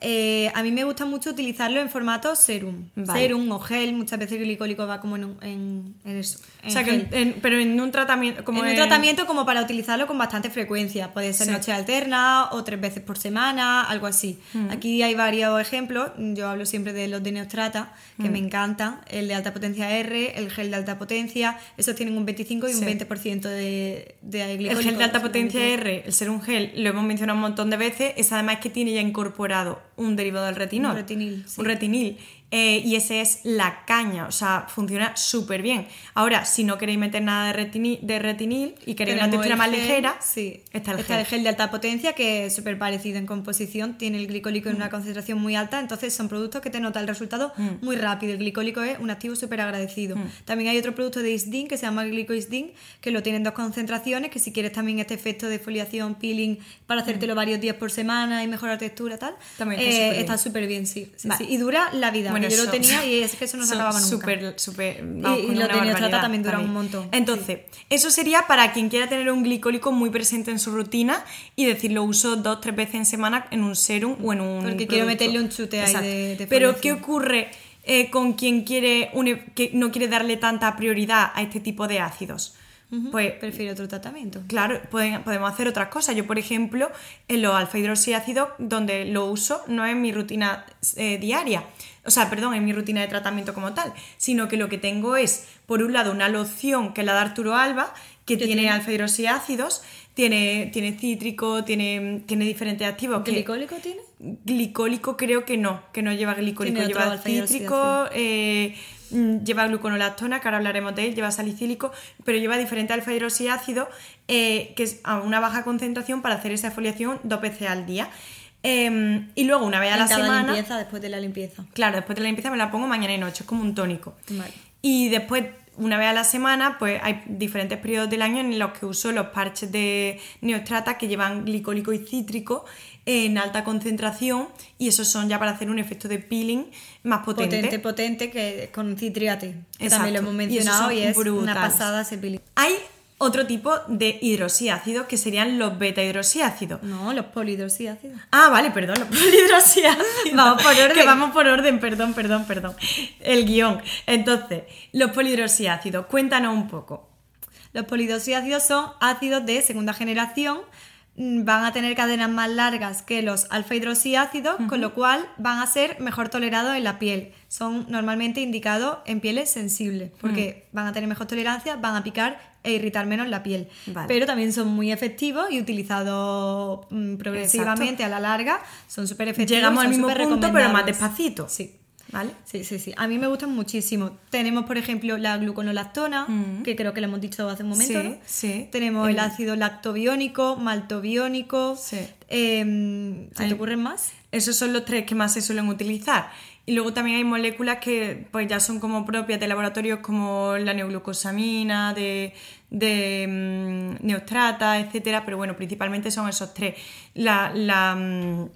Eh, a mí me gusta mucho utilizarlo en formato serum. Vale. Serum o gel, muchas veces el glicólico va como en, un- en, en eso. O en sea, que gel. en- en- pero en un tratamiento como en un en- tratamiento como para utilizarlo con bastante frecuencia. Puede ser Sí. noche alterna o tres veces por semana, algo así. Mm. Aquí hay varios ejemplos. Yo hablo siempre de los de Neostrata, que Mm. me encantan. El de alta potencia R, el gel de alta potencia. Esos tienen un 25 y un Sí. 20% de, de glicólico. El gel de alta potencia R, el ser un gel, lo hemos mencionado un montón de veces, es además que tiene ya incorporado un derivado del retinol. Un retinil, sí. Un retinil. Eh, y ese es la caña, o sea, funciona súper bien. Ahora, si no queréis meter nada de retinil, de retinil y queréis una Tenemos textura el más gel, ligera, sí. está el Está gel. el gel de alta potencia, que es súper parecido en composición, tiene el glicólico en Mm. una concentración muy alta, entonces son productos que te nota el resultado muy rápido. El glicólico es un activo súper agradecido. Mm. También hay otro producto de Isdin que se llama glicoisdin, que lo tienen dos concentraciones, que si quieres también este efecto de foliación, peeling, para hacértelo varios días por semana y mejorar textura, tal, Mm. También está eh, súper bien. está súper bien, sí. sí, Vale. sí. Y dura la vida. Bueno, yo lo tenía y es que eso no se acababa nunca. Súper, súper. Y- y de Neostrata barbaridad también duran un montón, Entonces, eso sería para quien quiera tener un glicólico muy presente en su rutina y decir lo uso dos, tres veces en semana en un serum o en un. Porque quiero meterle un chute ahí de- de Pero. ¿qué ocurre eh, con quien quiere un- e, que no quiere darle tanta prioridad a este tipo de ácidos? Pues Prefiero otro tratamiento. Claro, pueden- podemos hacer otras cosas. Yo, por ejemplo, en los alfa hidroxiácidos, donde lo uso, no es mi rutina eh, diaria, o sea, perdón, en mi rutina de tratamiento como tal, sino que lo que tengo es, por un lado, una loción que es la de Arturo Alba, que ¿Qué tiene tiene? alfa hidroxiácidos, tiene, tiene cítrico, tiene, tiene diferentes activos. que- ¿Glicólico tiene? Glicólico creo que no, que no lleva glicólico, lleva cítrico, eh, lleva gluconolactona, que ahora hablaremos de él, lleva salicílico, pero lleva diferente alfa hidroxiácido, eh, que es a una baja concentración para hacer esa exfoliación dos veces al día. Eh, y luego una vez a la cada semana, limpieza, después de la limpieza. claro, después de la limpieza me la pongo mañana y noche, es como un tónico. Vale. Y después, una vez a la semana, pues hay diferentes periodos del año en los que uso los parches de Neostrata que llevan glicólico y cítrico en alta concentración y esos son ya para hacer un efecto de peeling más potente. Potente, potente, que con citriate. Exacto. también lo hemos mencionado y, es una pasada ese peeling. Hay otro tipo de hidroxiácidos que serían los beta hidroxiácidos. No, los polihidroxiácidos. Ah, vale, perdón, los polihidroxiácidos. Vamos por orden. Que vamos por orden, perdón, perdón, perdón. El guion. Entonces, los polihidroxiácidos, cuéntanos un poco. Los polihidroxiácidos son ácidos de segunda generación, van a tener cadenas más largas que los alfa hidroxiácidos, con lo cual van a ser mejor tolerados en la piel. Son normalmente indicados en pieles sensibles, porque van a tener mejor tolerancia, van a picar e irritar menos la piel. Vale. Pero también son muy efectivos y utilizados mm, progresivamente a la larga, son súper efectivos. Llegamos al mismo punto, pero más despacito. Sí. ¿Vale? Sí, sí, sí. A mí me gustan muchísimo. Tenemos, por ejemplo, la gluconolactona, que creo que lo hemos dicho hace un momento, Mm. Sí, ¿no? sí. Tenemos el El- ácido lactobiónico, maltobiónico. Sí. em, ¿Se te ocurren más? Esos son los tres que más se suelen utilizar. Y luego también hay moléculas que pues ya son como propias de laboratorios como la neoglucosamina, de, de mm, neostrata, etcétera, pero bueno, principalmente son esos tres. La, la mm,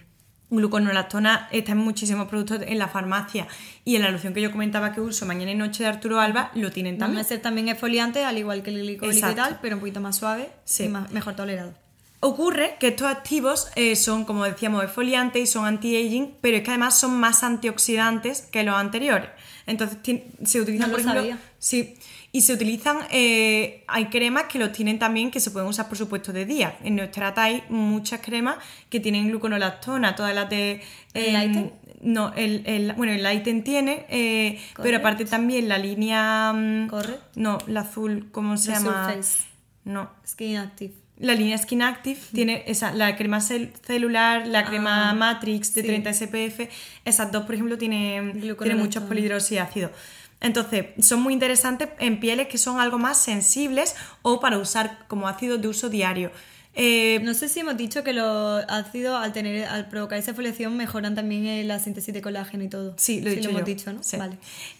gluconolactona está en muchísimos productos en la farmacia y en la loción que yo comentaba que uso mañana y noche de Arturo Alba lo tienen Van a también. ser también exfoliantes, al igual que el glicólico y tal, pero un poquito más suave Sí. y más- mejor tolerado. Ocurre que estos activos eh, son, como decíamos, exfoliantes y son anti-aging, pero es que además son más antioxidantes que los anteriores. Entonces se utilizan, No por lo ejemplo, sabía. sí, y se utilizan, eh, hay cremas que los tienen también que se pueden usar, por supuesto, de día. En Neostrata hay muchas cremas que tienen gluconolactona, todas las de... ¿El eh, Lighten? No, el, el- bueno, el Lighten tiene, eh, pero aparte también la línea... mm, Correct. No, la azul, ¿cómo se The llama? Surface. No, Skin Active. la línea Skin Active tiene esa, la crema cel- celular, la crema Ah, Matrix de sí. 30 SPF. Esas dos, por ejemplo, tienen, tienen muchos polihidroxiácidos. Entonces, son muy interesantes en pieles que son algo más sensibles o para usar como ácidos de uso diario. Eh, No sé si hemos dicho que los ácidos, al tener, al provocar esa exfoliación, mejoran también la síntesis de colágeno y todo. Sí, lo he dicho hemos yo. dicho, ¿no? Sí. Vale.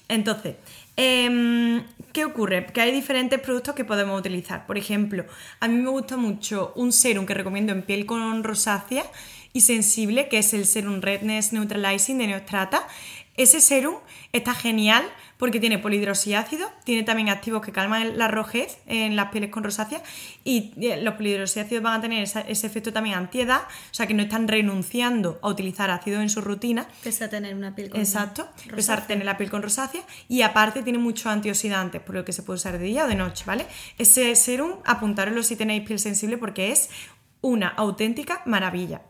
Entonces, em, ¿qué ocurre? Que hay diferentes productos que podemos utilizar. Por ejemplo, a mí me gusta mucho un serum que recomiendo en piel con rosácea y sensible, que es el Serum Redness Neutralizing de Neostrata. Ese serum está genial porque tiene polihidroxiácido, tiene también activos que calman la rojez en las pieles con rosácea y eh, los polihidroxiácidos van a tener esa- ese efecto también antiedad, o sea que no están renunciando a utilizar ácido en su rutina, Pese a tener una piel con Exacto, rosácea. pesar tener la piel con rosácea y aparte tiene muchos antioxidantes, por lo que se puede usar de día o de noche, ¿vale? Ese serum, apuntároslo si tenéis piel sensible porque es una auténtica maravilla.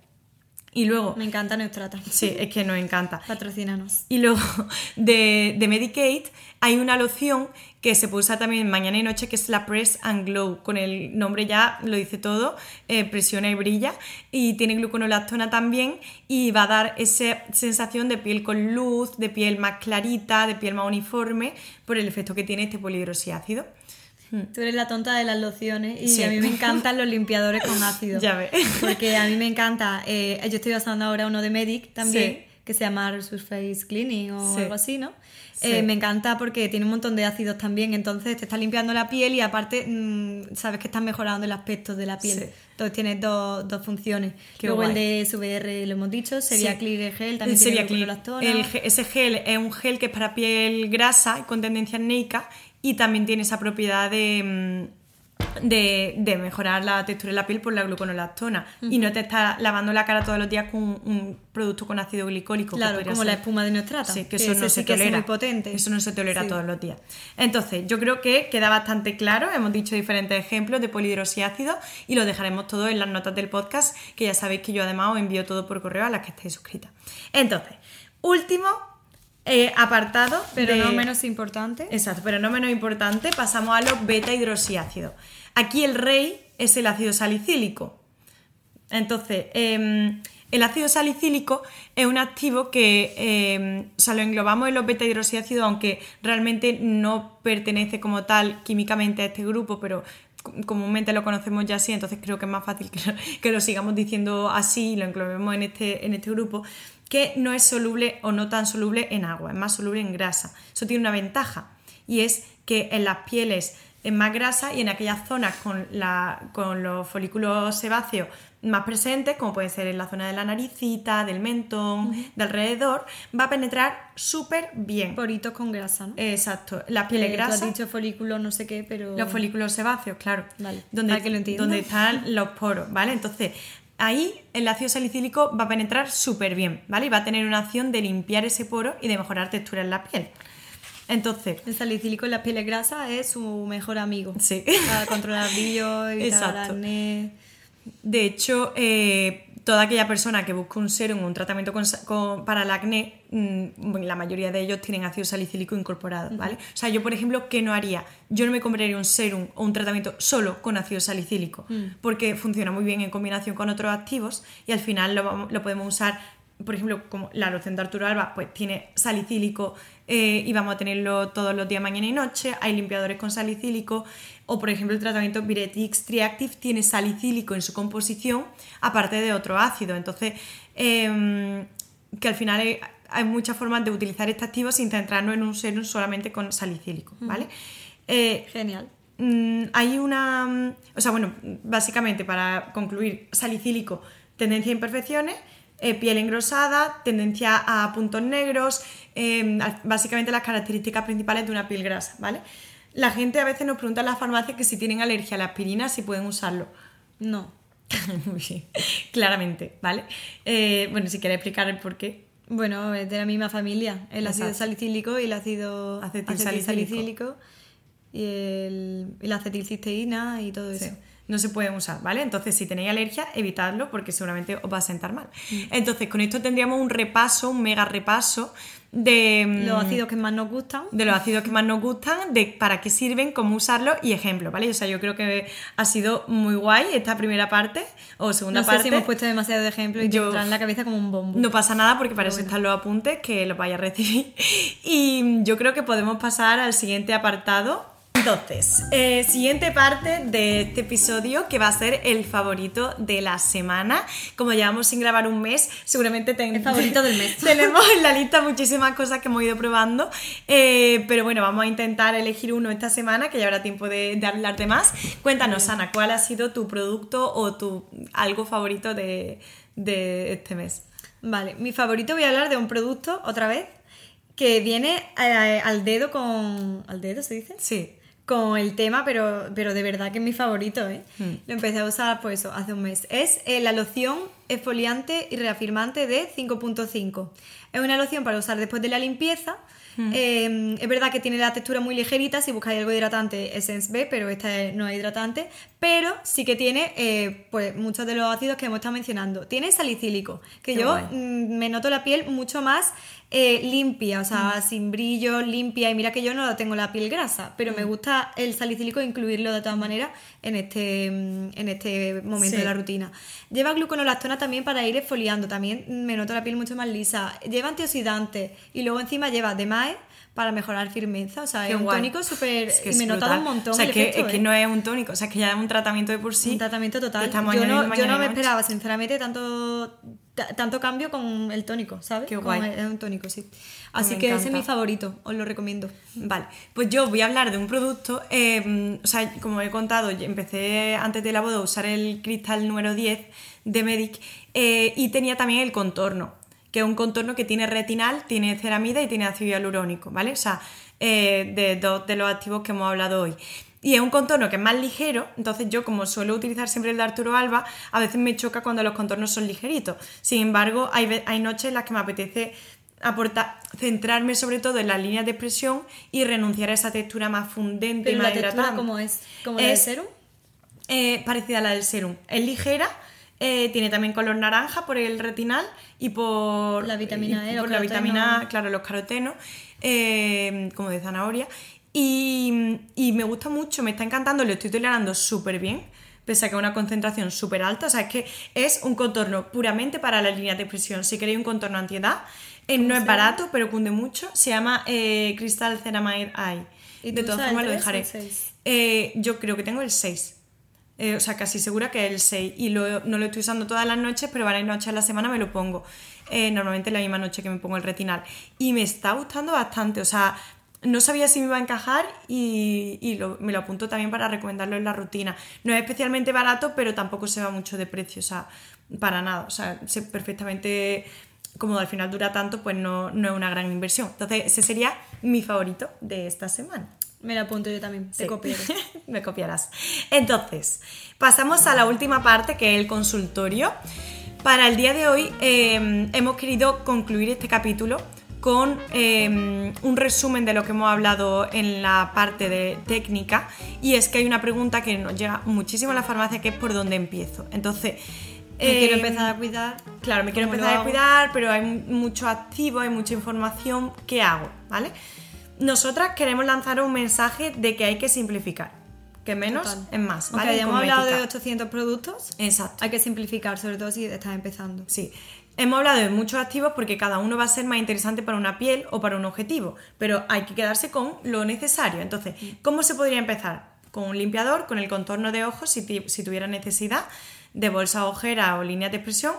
Y luego, Me encanta Neustrata. sí, es que nos encanta. Patrocínanos. Y luego de, de Medicaid hay una loción que se puede usar también mañana y noche que es la Press and Glow. Con el nombre ya lo dice todo, eh, presiona y brilla. Y tiene gluconolactona también y va a dar esa sensación de piel con luz, de piel más clarita, de piel más uniforme por el efecto que tiene este polihidroxiácido. Tú eres la tonta de las lociones y Sí. a mí me encantan los limpiadores con ácido. Ya ves. Porque a mí me encanta. eh, yo estoy usando ahora uno de Medic también, Sí. que se llama Surface Cleaning o Sí. algo así, ¿no? Eh, me encanta porque tiene un montón de ácidos también, entonces te está limpiando la piel y aparte mm, sabes que estás mejorando el aspecto de la piel. Entonces tienes dos, dos funciones. Qué Luego el de SVR lo hemos dicho, sería. Clear Gel, también Sería tiene gluconolactona. El ese gel es un gel que es para piel grasa y con tendencia acnéica y también tiene esa propiedad de, de, mejorar la textura de la piel por la gluconolactona y no te estás lavando la cara todos los días con un, producto con ácido glicólico. Claro, como la espuma de Neostrata. Sí, que eso no se tolera. muy potente. Eso no se tolera todos los días. Entonces, yo creo que queda bastante claro. Hemos dicho diferentes ejemplos de polihidroxiácido y lo dejaremos todo en las notas del podcast, que ya sabéis que yo además os envío todo por correo a las que estéis suscritas. Entonces, último eh, apartado. Pero no menos importante. Exacto, pero no menos importante, pasamos a los beta hidroxiácidos. Aquí el rey es el ácido salicílico. Entonces, em, el ácido salicílico es un activo que em, lo englobamos en los beta hidroxiácidos, aunque realmente no pertenece como tal químicamente a este grupo, pero comúnmente lo conocemos ya así, entonces creo que es más fácil que lo, sigamos diciendo así y lo englobemos en este, en este grupo, que no es soluble o no tan soluble en agua, es más soluble en grasa. Eso tiene una ventaja y es que en las pieles en más grasa y en aquellas zonas con, la, con los folículos sebáceos más presentes, como puede ser en la zona de la naricita, del mentón, de alrededor, va a penetrar súper bien. Poritos con grasa, ¿no? Exacto. La piel eh, grasa. Tú has dicho folículos no sé qué, pero. Los folículos sebáceos, claro. Vale. Donde, que lo donde están los poros, ¿vale? Entonces, ahí el ácido salicílico va a penetrar súper bien, ¿vale? Y va a tener una acción de limpiar ese poro y de mejorar textura en la piel. Entonces. El salicílico en las pieles grasas es su mejor amigo. Sí. Para controlar brillo, y acné. De hecho, eh, toda aquella persona que busca un serum o un tratamiento para el acné, mm, la mayoría de ellos tienen ácido salicílico incorporado, ¿vale? O sea, yo, por ejemplo, ¿qué no haría? Yo no me compraría un serum o un tratamiento solo con ácido salicílico, mm. porque funciona muy bien en combinación con otros activos y al final lo, lo podemos usar por ejemplo, como la loción de Arturo Alba, pues tiene salicílico eh, y vamos a tenerlo todos los días, mañana y noche. Hay limpiadores con salicílico. O, por ejemplo, el tratamiento Viretix Triactive tiene salicílico en su composición, aparte de otro ácido. Entonces, em, que al final hay, muchas formas de utilizar este activo sin centrarnos en un serum solamente con salicílico, ¿vale? Eh, Genial. Mm, hay una. O sea, bueno, básicamente para concluir, salicílico, tendencia a imperfecciones eh, piel engrosada, tendencia a puntos negros, em, básicamente las características principales de una piel grasa, ¿vale? La gente a veces nos pregunta en la farmacia que si tienen alergia a la aspirina, si pueden usarlo. No. Muy bien, claramente, ¿vale? Eh, bueno, si quieres explicar el por qué. Bueno, es de la misma familia, el ácido salicílico y el ácido acetilsalicílico y, el, y la acetilcisteína y todo eso no se pueden usar, ¿vale? Entonces, si tenéis alergia, evitadlo porque seguramente os va a sentar mal. Mm. Entonces, con esto tendríamos un repaso, un mega repaso de mm, los ácidos que más nos gustan. De los ácidos que más nos gustan, de para qué sirven, cómo usarlos y ejemplos, ¿vale? O sea, yo creo que ha sido muy guay esta primera parte o segunda no parte. Si hemos puesto demasiado de ejemplos y yo, en la cabeza como un bombo. No pasa nada porque para eso están los apuntes que los vaya a recibir. Y yo creo que podemos pasar al siguiente apartado entonces, eh, siguiente parte de este episodio que va a ser el favorito de la semana. Como llevamos sin grabar un mes, seguramente el favorito del mes. tenemos en la lista muchísimas cosas que hemos ido probando. Eh, pero bueno, vamos a intentar elegir uno esta semana, que ya habrá tiempo de, de hablarte más. Cuéntanos, Ana, ¿cuál ha sido tu producto o tu algo favorito de, de este mes? Vale, mi favorito voy a hablar de un producto otra vez que viene eh, al dedo con. ¿Al dedo se dice? Sí con el tema, pero, pero de verdad que es mi favorito, ¿eh? Hmm. Lo empecé a usar pues hace un mes. Es eh, la loción exfoliante y reafirmante de 5.5. Es una loción para usar después de la limpieza. Hmm. Eh, es verdad que tiene la textura muy ligerita, si buscáis algo hidratante, Essence B, pero esta no es hidratante, pero sí que tiene pues muchos de los ácidos que hemos estado mencionando. Tiene salicílico, que yo mm, me noto la piel mucho más eh, limpia, o sea, mm. sin brillo, limpia. Y mira que yo no la tengo la piel grasa, pero me mm. gusta el salicílico incluirlo de todas maneras en este, en este momento de la rutina. Lleva gluconolactona también para ir exfoliando, también me noto la piel mucho más lisa. Lleva antioxidantes y luego encima lleva de MAE para mejorar firmeza. O sea, es un tónico súper. y me he notado un montón. O sea, que, es que ¿eh? no es un tónico, o sea, que ya es un tratamiento de por sí. Un tratamiento total. Yo no, yo no me esperaba, sinceramente, tanto, tanto cambio con el tónico, ¿sabes? Qué guay. es un tónico, sí. Así que ese es mi favorito, os lo recomiendo. Vale, pues yo voy a hablar de un producto. Eh, o sea, como he contado, empecé antes de la boda a usar el cristal número 10 de Medic eh, y tenía también el contorno que es un contorno que tiene retinal, tiene ceramida y tiene ácido hialurónico, ¿vale? O sea, eh, de dos de los activos que hemos hablado hoy. Y es un contorno que es más ligero, entonces yo como suelo utilizar siempre el de Arturo Alba, a veces me choca cuando los contornos son ligeritos. Sin embargo, hay, hay noches en las que me apetece aportar, centrarme sobre todo en las líneas de expresión y renunciar a esa textura más fundente y más la textura, hidratante. ¿cómo es? ¿Como la del Es- serum? Eh, parecida a la del serum. Es ligera, eh, tiene también color naranja por el retinal y por La vitamina E, por la vitamina claro, los carotenos, eh, como de zanahoria. Y, y me gusta mucho, me está encantando, lo estoy tolerando súper bien, pese a que es una concentración súper alta. O sea, es que es un contorno puramente para las líneas de expresión. Si queréis un contorno antiedad, eh, no es barato, pero cunde mucho. Se llama eh, Crystal Ceramide Eye. ¿Y de todas formas lo dejaré. Eh, yo creo que tengo el 6. Eh, o sea, casi segura que es el 6. Y no lo estoy usando todas las noches, pero varias noches a la semana me lo pongo. Eh, normalmente la misma noche que me pongo el retinal. Y me está gustando bastante. O sea, no sabía si me iba a encajar y, me lo apunto también para recomendarlo en la rutina. No es especialmente barato, pero tampoco se va mucho de precio. O sea, para nada. O sea, sé perfectamente. Como al final dura tanto, pues no, no es una gran inversión. Entonces, ese sería mi favorito de esta semana. Me la apunto yo también, te Sí. copiaré. Me copiarás. Entonces, pasamos a la última parte que es el consultorio. Para el día de hoy eh, hemos querido concluir este capítulo con eh, un resumen de lo que hemos hablado en la parte de técnica y es que hay una pregunta que nos llega muchísimo a la farmacia que es por dónde empiezo. Entonces, Me quiero eh, empezar a cuidar. Claro, me quiero ¿Cómo lo empezar a cuidar, pero hay mucho activo, hay mucha información. ¿Qué hago? ¿Vale? Nosotras queremos lanzar un mensaje de que hay que simplificar. Que menos Total. es más. Aunque ¿vale? hayamos hablado de ética. 800 productos, Exacto. hay que simplificar, sobre todo si estás empezando. Sí. Hemos hablado de muchos activos porque cada uno va a ser más interesante para una piel o para un objetivo, pero hay que quedarse con lo necesario. Entonces, ¿cómo se podría empezar? Con un limpiador, con el contorno de ojos, si, tuviera necesidad, de bolsa ojera o líneas de expresión.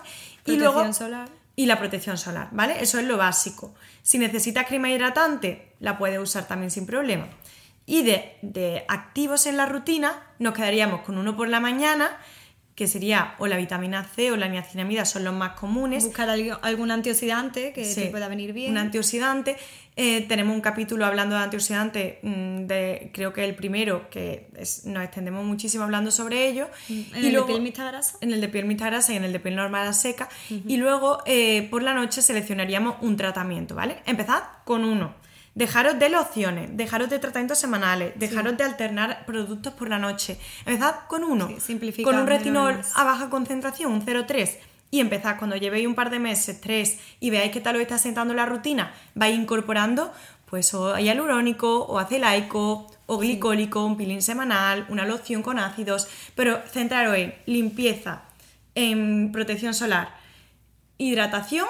y Protección luego solar. Y la protección solar, ¿vale? Eso es lo básico. Si necesitas crema hidratante, la puedes usar también sin problema. Y de, de activos en la rutina, nos quedaríamos con uno por la mañana, que sería o la vitamina C o la niacinamida, son los más comunes. Buscar algún antioxidante que Sí, te pueda venir bien. Un antioxidante. Eh, tenemos un capítulo hablando de antioxidantes, mm, de, creo que el primero, que es- nos extendemos muchísimo hablando sobre ello. En el de piel mixta grasa. En el de piel mixta grasa y en el de piel normal a seca. Y luego eh, por la noche seleccionaríamos un tratamiento, ¿vale? Empezad con uno. Dejaros de lociones, dejaros de tratamientos semanales, dejaros de alternar productos por la noche. Empezad con uno. Sí, con un retinol a baja concentración, un 0,3. Y empezad cuando llevéis un par de meses, tres, y veáis qué tal os está sentando la rutina, vais incorporando pues o hialurónico, o acelaico, o glicólico, un peeling semanal, una loción con ácidos, pero centraros en limpieza, en protección solar, hidratación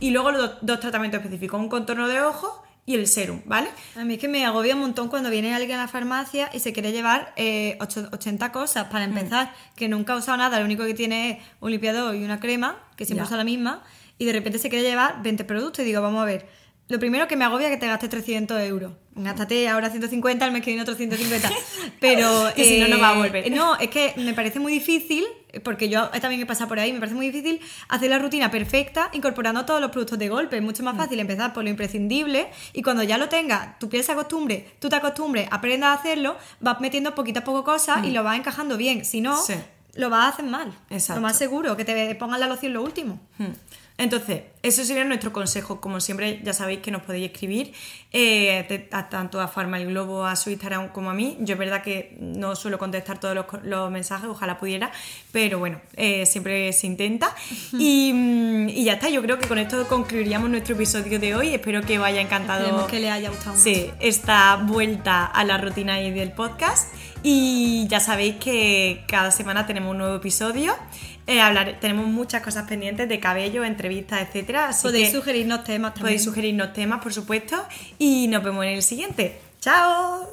y luego los do- dos tratamientos específicos, un contorno de ojos y el serum, ¿vale? A mí es que me agobia un montón cuando viene alguien a la farmacia y se quiere llevar eh, ocho- 80 cosas. Para Mm. empezar, que nunca ha usado nada, lo único que tiene es un limpiador y una crema, que siempre Ya. usa la misma, y de repente se quiere llevar 20 productos. Y digo, vamos a ver, lo primero que me agobia es que te gastes 300 euros. Gástate ahora 150, el mes que viene otros 150. Pero. Que si no, no va a eh, volver. No, es que me parece muy difícil, porque yo también he pasado por ahí, me parece muy difícil hacer la rutina perfecta incorporando todos los productos de golpe. Es mucho Mm. más fácil empezar por lo imprescindible y cuando ya lo tengas, tu piel se acostumbre, tú te acostumbres, aprendas a hacerlo, vas metiendo poquito a poco cosas y lo vas encajando bien. Si no, Mm. Sí. lo vas a hacer mal. Exacto. Lo más seguro, que te pongan la loción lo último. Hmm. Entonces, eso sería nuestro consejo. Como siempre, ya sabéis que nos podéis escribir eh, te- a- tanto a Farma el Globo, a su Instagram como a mí. Yo es verdad que no suelo contestar todos los, mensajes, ojalá pudiera, pero bueno, eh, siempre se intenta. Y, y ya está, yo creo que con esto concluiríamos nuestro episodio de hoy. Espero que os haya encantado. Esperemos que les haya gustado mucho. Sí, esta vuelta a la rutina y del podcast. Y ya sabéis que cada semana tenemos un nuevo episodio. Eh, hablar, tenemos muchas cosas pendientes de cabello, entrevistas, etcétera. Así Podéis que sugerirnos temas también. podéis sugerirnos temas, por supuesto. Y nos vemos en el siguiente. ¡Chao!